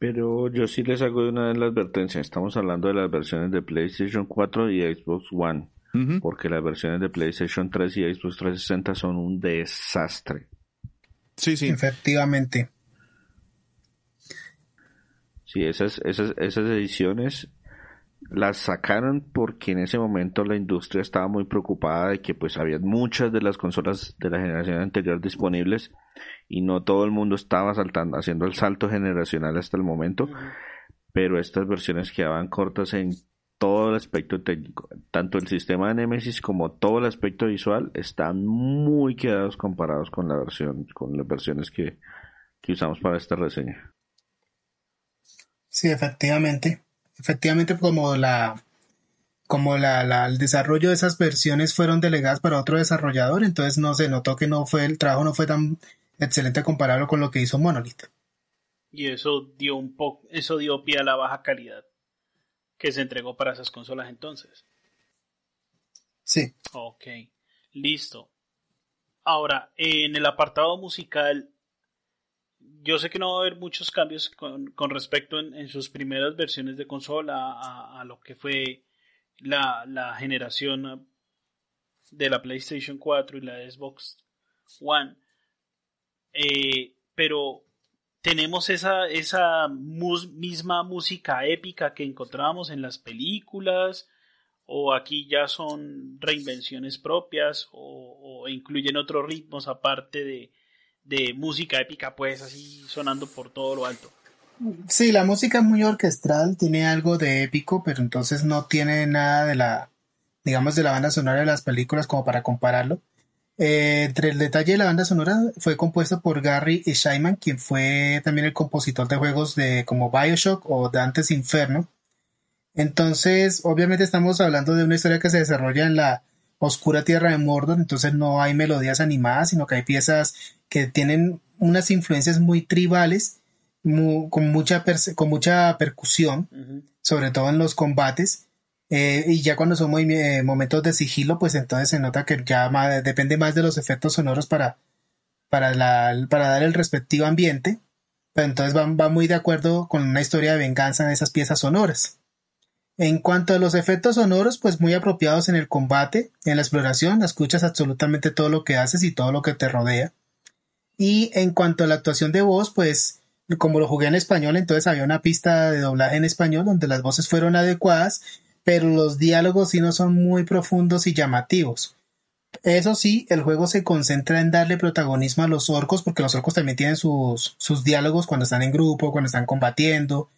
Pero yo sí les hago una de las advertencias. Estamos hablando de las versiones de PlayStation 4 y Xbox One. Porque las versiones de PlayStation 3 y Xbox 360 son un desastre. Sí, sí. Efectivamente. Sí, esas, esas, esas ediciones las sacaron porque en ese momento la industria estaba muy preocupada de que pues había muchas de las consolas de la generación anterior disponibles y no todo el mundo estaba saltando, haciendo el salto generacional hasta el momento, pero estas versiones quedaban cortas en todo el aspecto técnico, tanto el sistema de Nemesis como todo el aspecto visual están muy quedados comparados con la versión, con las versiones que, que usamos para esta reseña. Sí, efectivamente efectivamente como la como la, el desarrollo de esas versiones fueron delegadas para otro desarrollador, entonces no se notó que no fue el trabajo no fue tan excelente comparado con lo que hizo Monolith. Y eso dio un poco, eso dio pie a la baja calidad que se entregó para esas consolas entonces. Sí. Ok, listo. Ahora, en el apartado musical, yo sé que no va a haber muchos cambios con, respecto en, sus primeras versiones de consola a, lo que fue la, generación de la PlayStation 4 y la Xbox One. Eh, pero tenemos esa, esa misma música épica que encontrábamos en las películas o aquí ya son reinvenciones propias o, incluyen otros ritmos aparte de, de, música épica pues así sonando por todo lo alto. Sí, la música es muy orquestral, tiene algo de épico, pero entonces no tiene nada de la, digamos, de la banda sonora de las películas como para compararlo. Eh, entre el detalle de la banda sonora fue compuesta por Gary Scheinman, quien fue también el compositor de juegos de como Bioshock o Dante's Inferno, entonces, obviamente estamos hablando de una historia que se desarrolla en la oscura tierra de Mordor, entonces no hay melodías animadas, sino que hay piezas que tienen unas influencias muy tribales, con, mucha con mucha percusión, sobre todo en los combates. Eh, y ya cuando son muy, eh, momentos de sigilo, pues entonces se nota que ya depende más de los efectos sonoros para, para, la, para dar el respectivo ambiente. Pero entonces va, va muy de acuerdo con una historia de venganza en esas piezas sonoras. En cuanto a los efectos sonoros, pues muy apropiados en el combate, en la exploración, escuchas absolutamente todo lo que haces y todo lo que te rodea. Y en cuanto a la actuación de voz, pues como lo jugué en español, entonces había una pista de doblaje en español donde las voces fueron adecuadas, pero los diálogos sí no son muy profundos y llamativos. Eso sí, el juego se concentra en darle protagonismo a los orcos, porque los orcos también tienen sus, sus diálogos cuando están en grupo, cuando están combatiendo,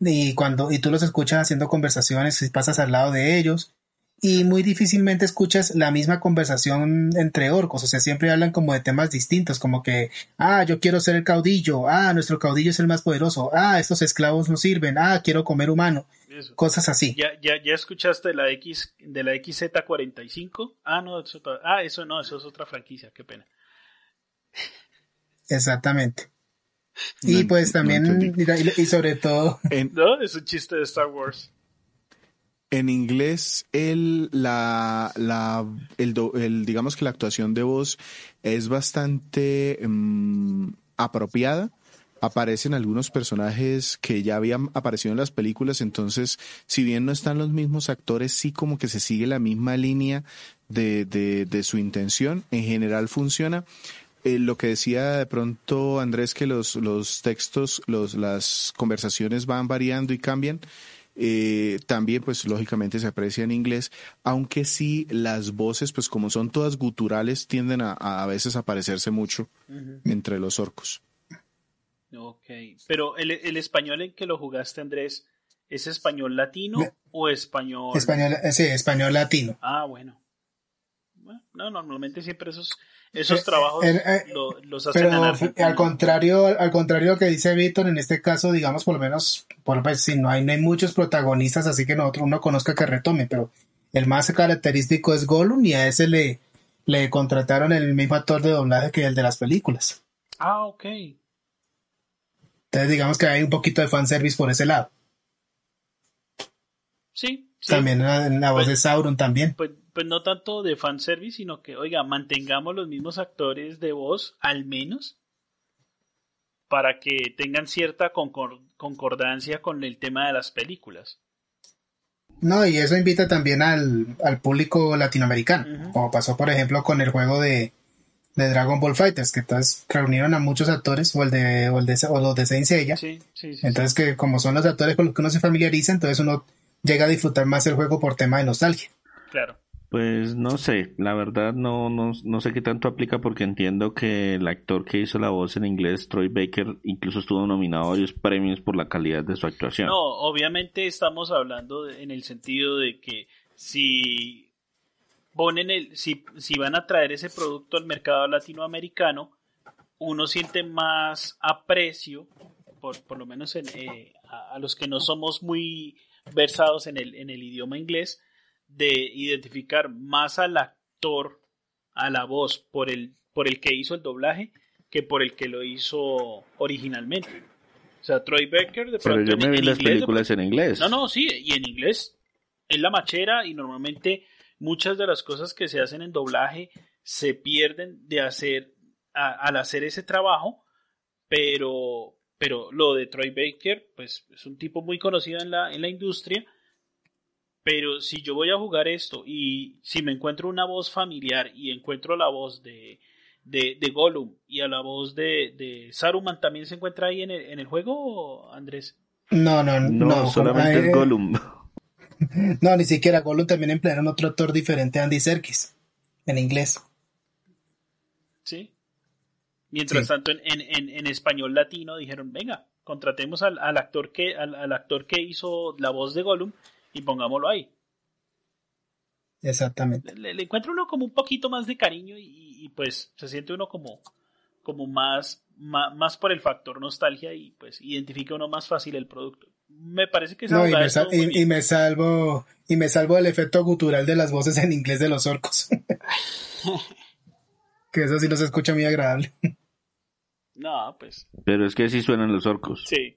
y cuando y tú los escuchas haciendo conversaciones y pasas al lado de ellos y muy difícilmente escuchas la misma conversación entre orcos, o sea, siempre hablan como de temas distintos, como que, ah, yo quiero ser el caudillo, ah, nuestro caudillo es el más poderoso, ah, estos esclavos no sirven, ah, quiero comer humano, cosas así. ¿Ya, ya, ya escuchaste la X, de la XZ45? Ah, no, eso, ah, eso no, eso es otra franquicia, qué pena. Exactamente. Y pues también, y, sobre todo... no, es un chiste de Star Wars. En inglés, el, la, la, el, digamos que la actuación de voz es bastante mm, apropiada. Aparecen algunos personajes que ya habían aparecido en las películas, entonces, si bien no están los mismos actores, sí como que se sigue la misma línea de, de, de su intención. En general funciona. Eh, lo que decía de pronto Andrés, que los, los textos, los, las conversaciones van variando y cambian. Eh, también pues lógicamente se aprecia en inglés, aunque sí las voces pues como son todas guturales tienden a a, veces a parecerse mucho entre los orcos. Ok, pero el, el, español en que lo jugaste Andrés, ¿es español latino o español? Español, eh, sí, español latino. Ah, bueno. bueno no, normalmente siempre esos esos trabajos eh, los hacen pero al contrario al contrario que dice Víctor en este caso digamos por lo menos por pues, si no hay no hay muchos protagonistas así que nosotros uno conozca que retome pero el más característico es Gollum y a ese le le contrataron el mismo actor de doblaje que el de las películas. Ah ok. Entonces digamos que hay un poquito de fanservice por ese lado. Sí, también en la, voz de pues, Sauron también pues pues no tanto de fanservice, sino que, oiga, mantengamos los mismos actores de voz, al menos, para que tengan cierta concordancia con el tema de las películas. No, y eso invita también al, público latinoamericano, como pasó, por ejemplo, con el juego de, Dragon Ball Fighters, que entonces reunieron a muchos actores, o el de, o el de, o los de Saint Seiya. entonces, que como son los actores con los que uno se familiariza, entonces uno llega a disfrutar más el juego por tema de nostalgia. Claro. Pues no sé, la verdad no, no, no sé qué tanto aplica porque entiendo que el actor que hizo la voz en inglés, Troy Baker, incluso estuvo nominado a varios premios por la calidad de su actuación. No, obviamente estamos hablando en el sentido de que si ponen el, si, si van a traer ese producto al mercado latinoamericano, uno siente más aprecio, por, por lo menos en, eh, a, a los que no somos muy versados en el, en el idioma inglés, de identificar más al actor, a la voz, por el, por el que hizo el doblaje, que por el que lo hizo originalmente. O sea, Troy Baker de Pero yo me vi las películas en inglés. No, no, sí, y en inglés es la machera y normalmente muchas de las cosas que se hacen en doblaje se pierden de hacer al hacer ese trabajo, pero pero lo de Troy Baker pues es un tipo muy conocido en la en la industria pero si yo voy a jugar esto y si me encuentro una voz familiar y encuentro la voz de, de, Gollum y a la voz de, de Saruman también se encuentra ahí en el, en el juego, Andrés? No, no, no. No, solamente es Gollum. no, ni siquiera Gollum también emplearon otro actor diferente a Andy Serkis, en inglés. Sí. Mientras tanto, en, en, en, español latino dijeron, venga, contratemos al, al actor que, al, actor que hizo la voz de Gollum y pongámoslo ahí. Exactamente. Le, encuentra uno como un poquito más de cariño y, pues se siente uno como, como más, más, por el factor nostalgia y pues identifica uno más fácil el producto. Me parece que no, y, me y, me salvo y me salvo del efecto gutural de las voces en inglés de los orcos. que eso sí no se escucha muy agradable. No, pues. Pero es que sí suenan los orcos. Sí.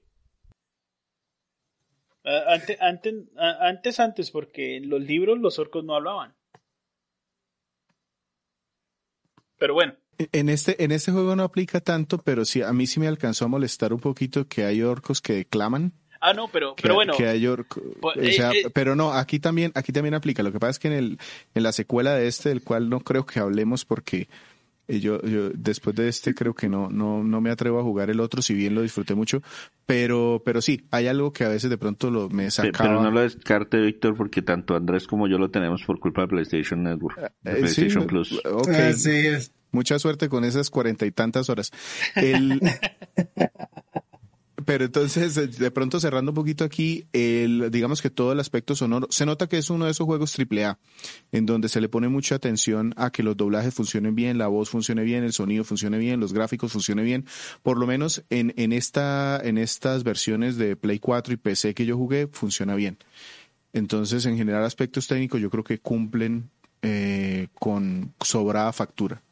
Antes, antes, antes, antes, porque en los libros los orcos no hablaban. Pero bueno. En este, en este juego no aplica tanto, pero sí, a mí sí me alcanzó a molestar un poquito que hay orcos que declaman. Ah, no, pero, pero bueno. Que hay orcos, eh, eh, pero no, aquí también, aquí también aplica. Lo que pasa es que en el, en la secuela de este, del cual no creo que hablemos porque yo, yo después de este creo que no, no, no me atrevo a jugar el otro, si bien lo disfruté mucho, pero, pero sí, hay algo que a veces de pronto lo, me sacaba. Pero no lo descarte, Víctor, porque tanto Andrés como yo lo tenemos por culpa de PlayStation Network, eh, PlayStation Plus. Okay. Ah, Mucha suerte con esas cuarenta y tantas horas. El, Pero entonces, de pronto cerrando un poquito aquí, el, digamos que todo el aspecto sonoro, se nota que es uno de esos juegos AAA, en donde se le pone mucha atención a que los doblajes funcionen bien, la voz funcione bien, el sonido funcione bien, los gráficos funcionen bien. Por lo menos en, en, esta, en estas versiones de Play 4 y PC que yo jugué, funciona bien. Entonces, en general, aspectos técnicos yo creo que cumplen eh, con sobrada factura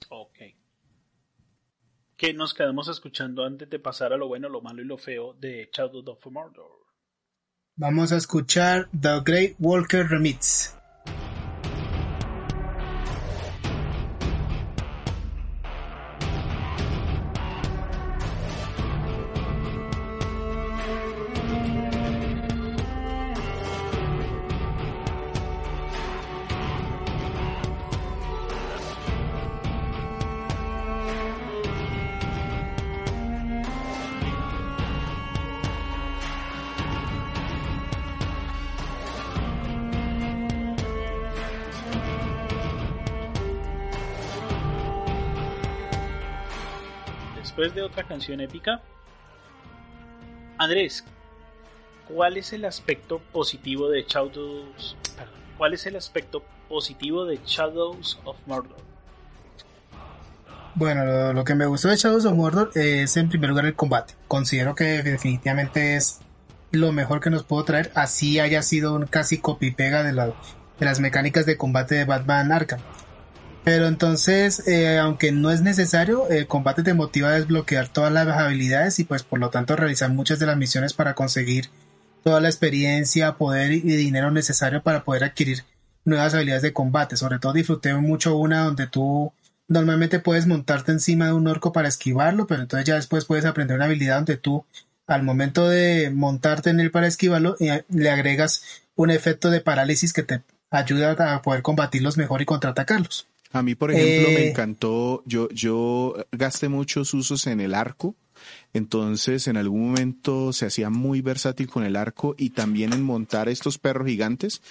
que nos quedamos escuchando antes de pasar a lo bueno, lo malo y lo feo de Shadow of Mordor. Vamos a escuchar The Great Walker Remix. Canción épica. Andrés, ¿cuál es el aspecto positivo de Shadows? ¿Cuál es el aspecto positivo de Shadows of Mordor? Bueno, lo, que me gustó de Shadows of Mordor es en primer lugar el combate. Considero que definitivamente es lo mejor que nos puedo traer, así haya sido un casi copy pega de, de las mecánicas de combate de Batman Arkham. Pero entonces, eh, aunque no es necesario, el combate te motiva a desbloquear todas las habilidades y pues por lo tanto realizar muchas de las misiones para conseguir toda la experiencia, poder y dinero necesario para poder adquirir nuevas habilidades de combate. Sobre todo disfruté mucho una donde tú normalmente puedes montarte encima de un orco para esquivarlo, pero entonces ya después puedes aprender una habilidad donde tú al momento de montarte en él para esquivarlo eh, le agregas un efecto de parálisis que te ayuda a poder combatirlos mejor y contraatacarlos. A mí, por ejemplo, me eh. encantó, yo, yo gasté muchos usos en el arco, entonces en algún momento se hacía muy versátil con el arco y también en montar estos perros gigantes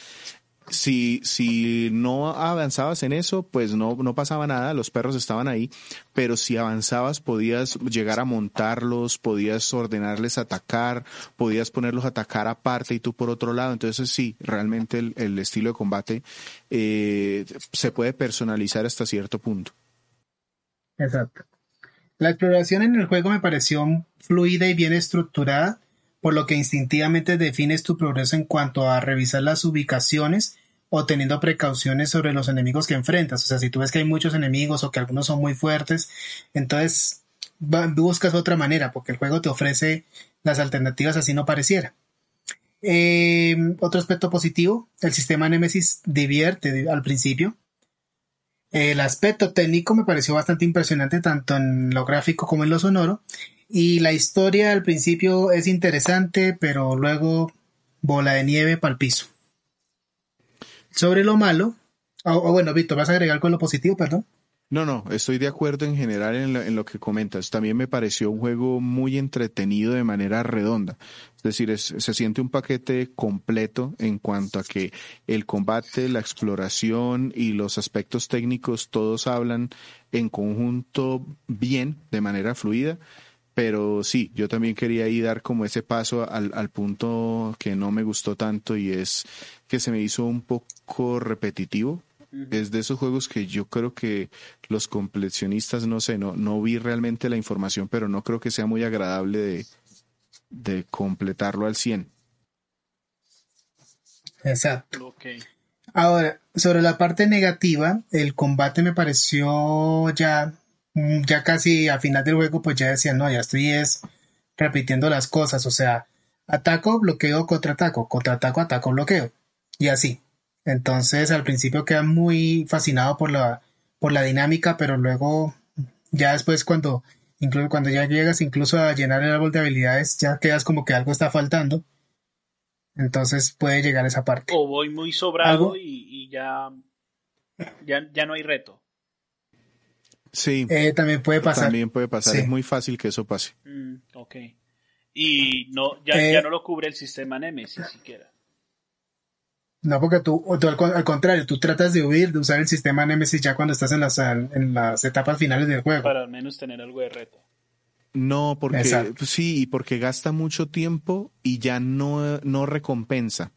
si, si no avanzabas en eso, pues no, no pasaba nada, los perros estaban ahí, pero si avanzabas podías llegar a montarlos, podías ordenarles atacar, podías ponerlos a atacar aparte y tú por otro lado, entonces sí, realmente el, estilo de combate eh, se puede personalizar hasta cierto punto. Exacto. La exploración en el juego me pareció fluida y bien estructurada por lo que instintivamente defines tu progreso en cuanto a revisar las ubicaciones o teniendo precauciones sobre los enemigos que enfrentas. O sea, si tú ves que hay muchos enemigos o que algunos son muy fuertes, entonces buscas otra manera porque el juego te ofrece las alternativas así no pareciera. Eh, otro aspecto positivo, el sistema Nemesis divierte al principio. El aspecto técnico me pareció bastante impresionante tanto en lo gráfico como en lo sonoro y la historia al principio es interesante, pero luego bola de nieve para el piso. Sobre lo malo, o, bueno, Víctor, ¿vas a agregar con lo positivo, perdón? No, no, estoy de acuerdo en general en lo, que comentas. También me pareció un juego muy entretenido de manera redonda. Es decir, se siente un paquete completo en cuanto a que el combate, la exploración y los aspectos técnicos todos hablan en conjunto bien, de manera fluida. Pero sí, yo también quería ir dar como ese paso al, al punto que no me gustó tanto y es que se me hizo un poco repetitivo es de esos juegos que yo creo que los completionistas, no sé, no, no vi realmente la información, pero no creo que sea muy agradable de, de completarlo al 100. Exacto. Ahora, sobre la parte negativa, el combate me pareció ya, ya casi a final del juego, pues ya decía, no, ya estoy es repitiendo las cosas, o sea, ataco, bloqueo, contraataco, contraataco, ataco, bloqueo, y así. Entonces al principio queda muy fascinado por la, por la dinámica, pero luego ya después cuando, incluso cuando ya llegas incluso a llenar el árbol de habilidades, ya quedas como que algo está faltando. Entonces puede llegar esa parte. O voy muy sobrado y, ya, ya, no hay reto. Sí. Eh, también puede pasar. También puede pasar. Es muy fácil que eso pase. Mm, ok. Y no, ya, ya eh, no lo cubre el sistema Nemesis siquiera. No, porque tú, al, contrario, tú tratas de huir, de usar el sistema Nemesis ya cuando estás en las, en las etapas finales del juego. Para al menos tener algo de reto. No, porque sí, porque gasta mucho tiempo y ya no, no recompensa.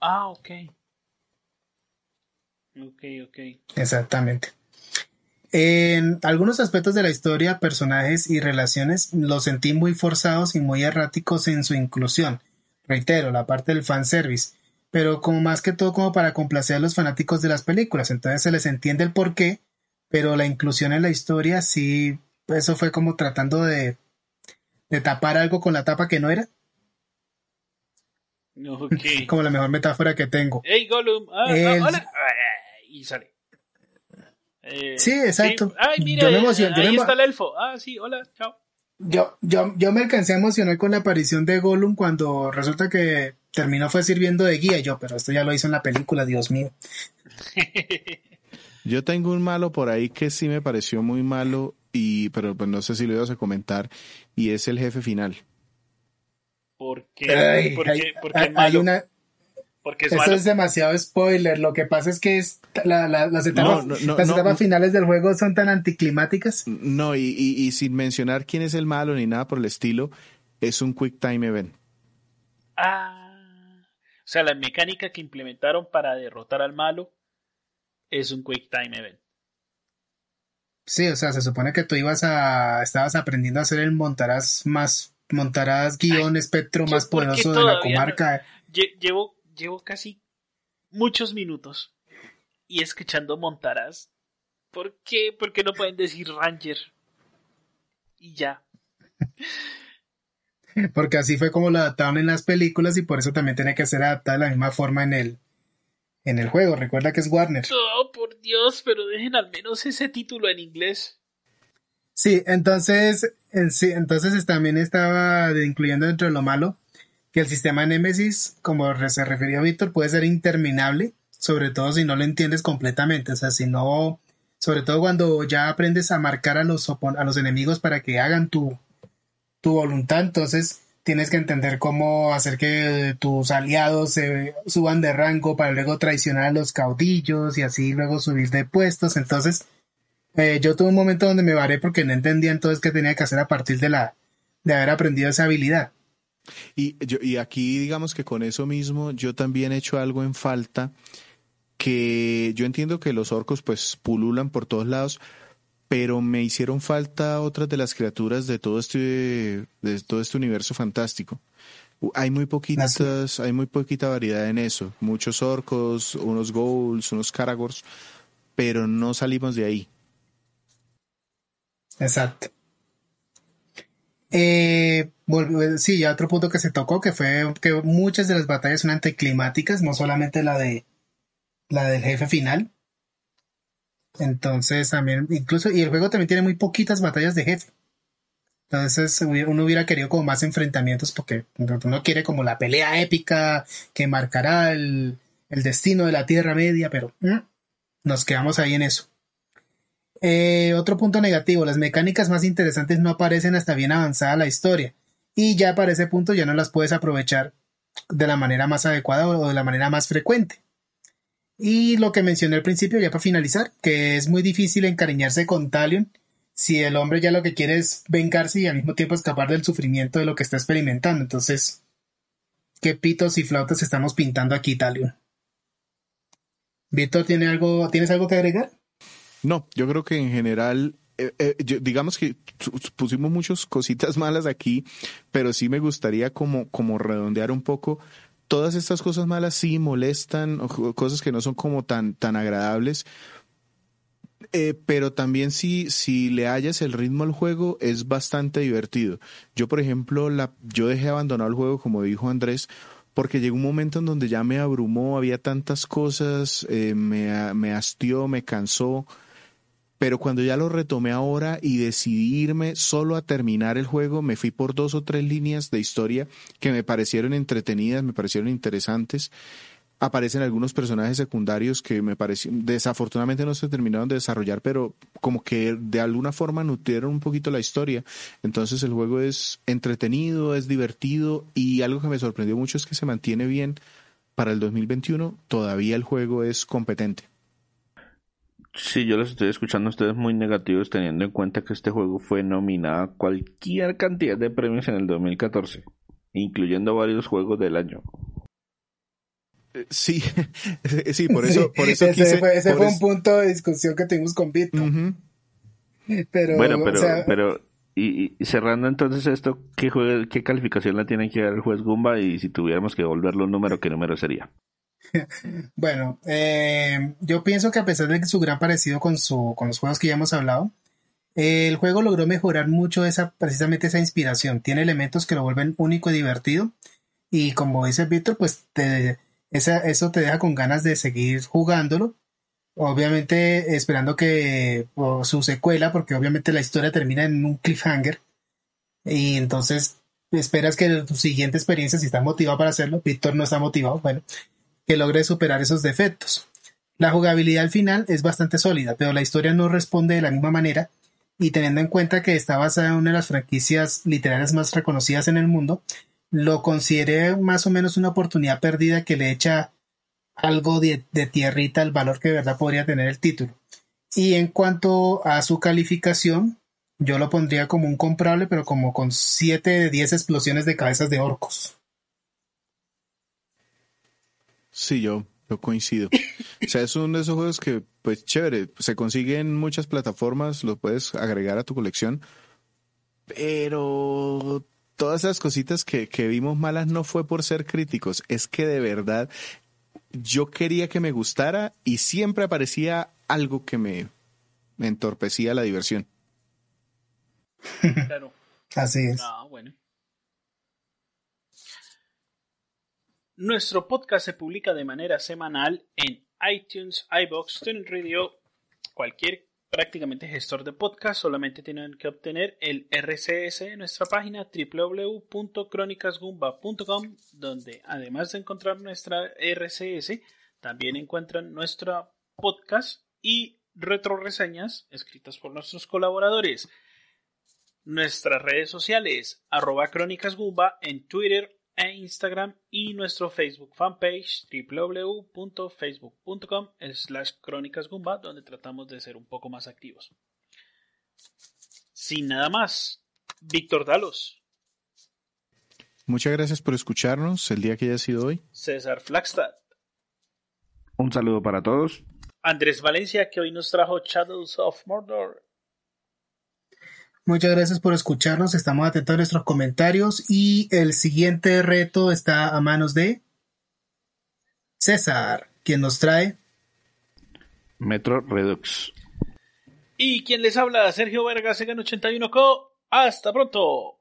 Ah, ok. Ok, ok. Exactamente. En algunos aspectos de la historia, personajes y relaciones los sentí muy forzados y muy erráticos en su inclusión. Reitero, la parte del fanservice pero como más que todo como para complacer a los fanáticos de las películas. Entonces se les entiende el porqué, pero la inclusión en la historia sí, eso fue como tratando de, de tapar algo con la tapa que no era. Okay. como la mejor metáfora que tengo. ¡Hey, Gollum! Ah, ah hola. Y sale. Eh, sí, exacto. Ay, mira, yo me ahí está el elfo. Ah, sí, hola, chao. Yo, yo, yo me alcancé a emocionar con la aparición de Gollum cuando resulta que terminó fue sirviendo de guía yo, pero esto ya lo hizo en la película, Dios mío. Yo tengo un malo por ahí que sí me pareció muy malo y pero pues no sé si lo ibas a comentar y es el jefe final. ¿Por qué? porque, hay, una porque es Esto es demasiado spoiler. Lo que pasa es que es las etapas, las etapas finales del juego son tan anticlimáticas. No, y, y, sin mencionar quién es el malo ni nada por el estilo, es un quick time event. Ah. O sea, la mecánica que implementaron para derrotar al malo es un Quick Time Event. Sí, o sea, se supone que tú ibas a. estabas aprendiendo a hacer el montarás más. montarás guion espectro más poderoso de la comarca. llevo, llevo casi muchos minutos y escuchando montarás. ¿Por qué? ¿Por qué no pueden decir Ranger? Y ya. Porque así fue como lo adaptaron en las películas y por eso también tiene que ser adaptada de la misma forma en el, en el juego. Recuerda que es Warner. Oh, por Dios, pero dejen al menos ese título en inglés. Sí, entonces, en sí, entonces también estaba incluyendo dentro de lo malo que el sistema Nemesis, como se refirió Víctor, puede ser interminable, sobre todo si no lo entiendes completamente. O sea, si no, sobre todo cuando ya aprendes a marcar a los, a los enemigos para que hagan tu, tu voluntad, entonces tienes que entender cómo hacer que tus aliados se suban de rango para luego traicionar a los caudillos y así luego subir de puestos. Entonces, eh, yo tuve un momento donde me varé porque no entendía entonces qué tenía que hacer a partir de la de haber aprendido esa habilidad. Y, yo, y aquí digamos que con eso mismo yo también he hecho algo en falta que yo entiendo que los orcos pues pululan por todos lados, pero me hicieron falta otras de las criaturas de todo este, de todo este universo fantástico. Hay muy poquitas, hay muy poquita variedad en eso. Muchos orcos, unos ghouls, unos caragors, pero no salimos de ahí. Exacto. Eh, sí, otro punto que se tocó que fue que muchas de las batallas son anticlimáticas, no solamente la de la del jefe final, entonces también, incluso, y el juego también tiene muy poquitas batallas de jefe. Entonces uno hubiera querido como más enfrentamientos porque uno quiere como la pelea épica que marcará el, destino de la Tierra Media, pero mm, nos quedamos ahí en eso. Eh, otro punto negativo, las mecánicas más interesantes no aparecen hasta bien avanzada la historia y ya para ese punto ya no las puedes aprovechar de la manera más adecuada o de la manera más frecuente. Y lo que mencioné al principio, ya para finalizar, que es muy difícil encariñarse con Talion si el hombre ya lo que quiere es vengarse y al mismo tiempo escapar del sufrimiento de lo que está experimentando. Entonces, ¿qué pitos y flautas estamos pintando aquí, Talion? Víctor, ¿tiene algo, ¿tienes algo que agregar? No, yo creo que en general eh, eh, digamos que pusimos muchas cositas malas aquí, pero sí me gustaría como, como redondear un poco. Todas estas cosas malas sí molestan, cosas que no son como tan, tan agradables, eh, pero también si, si le hallas el ritmo al juego es bastante divertido. Yo, por ejemplo, la, yo dejé abandonado el juego, como dijo Andrés, porque llegó un momento en donde ya me abrumó, había tantas cosas, me, me hastió, me cansó pero cuando ya lo retomé ahora y decidí irme solo a terminar el juego, me fui por dos o tres líneas de historia que me parecieron entretenidas, me parecieron interesantes. Aparecen algunos personajes secundarios que me parecieron, desafortunadamente no se terminaron de desarrollar, pero como que de alguna forma nutrieron un poquito la historia. Entonces el juego es entretenido, es divertido y algo que me sorprendió mucho es que se mantiene bien para el 2021. Todavía el juego es competente. Sí, yo los estoy escuchando a ustedes muy negativos teniendo en cuenta que este juego fue nominado a cualquier cantidad de premios en el 2014, incluyendo varios juegos del año. Eh, sí, sí, por eso, por eso ese fue, ese fue un punto de discusión que tuvimos con Vito. Pero, bueno, pero, pero y, cerrando entonces esto, ¿qué, ¿qué calificación la tiene que dar el juez Gumba? Y si tuviéramos que volverlo un número, ¿qué número sería? bueno, eh, yo pienso que a pesar de su gran parecido con, su, con los juegos que ya hemos hablado, el juego logró mejorar mucho esa, precisamente esa inspiración. Tiene elementos que lo vuelven único y divertido. Y como dice Víctor, pues eso te deja con ganas de seguir jugándolo. Obviamente esperando que su secuela, porque obviamente la historia termina en un cliffhanger. Y entonces esperas que tu siguiente experiencia, si estás motivado para hacerlo, Víctor no está motivado, bueno, que logre superar esos defectos. La jugabilidad al final es bastante sólida, pero la historia no responde de la misma manera y teniendo en cuenta que está basada en una de las franquicias literarias más reconocidas en el mundo, lo consideré más o menos una oportunidad perdida que le echa algo de, tierrita al valor que de verdad podría tener el título. Y en cuanto a su calificación, yo lo pondría como un comprable, pero como con 7 de 10 explosiones de cabezas de orcos. Sí, yo, yo coincido. O sea, es uno de esos juegos que, pues, chévere, se consigue en muchas plataformas, lo puedes agregar a tu colección, pero todas esas cositas que, que vimos malas no fue por ser críticos, es que de verdad yo quería que me gustara y siempre aparecía algo que me, me entorpecía la diversión. Claro. Así es. Ah, bueno. Nuestro podcast se publica de manera semanal en iTunes, iBox, TuneIn Radio, cualquier prácticamente gestor de podcast. Solamente tienen que obtener el RCS de nuestra página www.cronicasgumba.com, donde además de encontrar nuestra RCS, también encuentran nuestra podcast y retroreseñas escritas por nuestros colaboradores. Nuestras redes sociales, arroba crónicasgumba en Twitter, e Instagram y nuestro Facebook fanpage www.facebook.com slash crónicas donde tratamos de ser un poco más activos. Sin nada más, Víctor Dalos. Muchas gracias por escucharnos el día que haya sido hoy. César Flagstad. Un saludo para todos. Andrés Valencia, que hoy nos trajo Shadows of Mordor. Muchas gracias por escucharnos. Estamos atentos a nuestros comentarios y el siguiente reto está a manos de César, quien nos trae Metro Redux. Y quien les habla, Sergio Vargas, Segan 81 Co. Hasta pronto.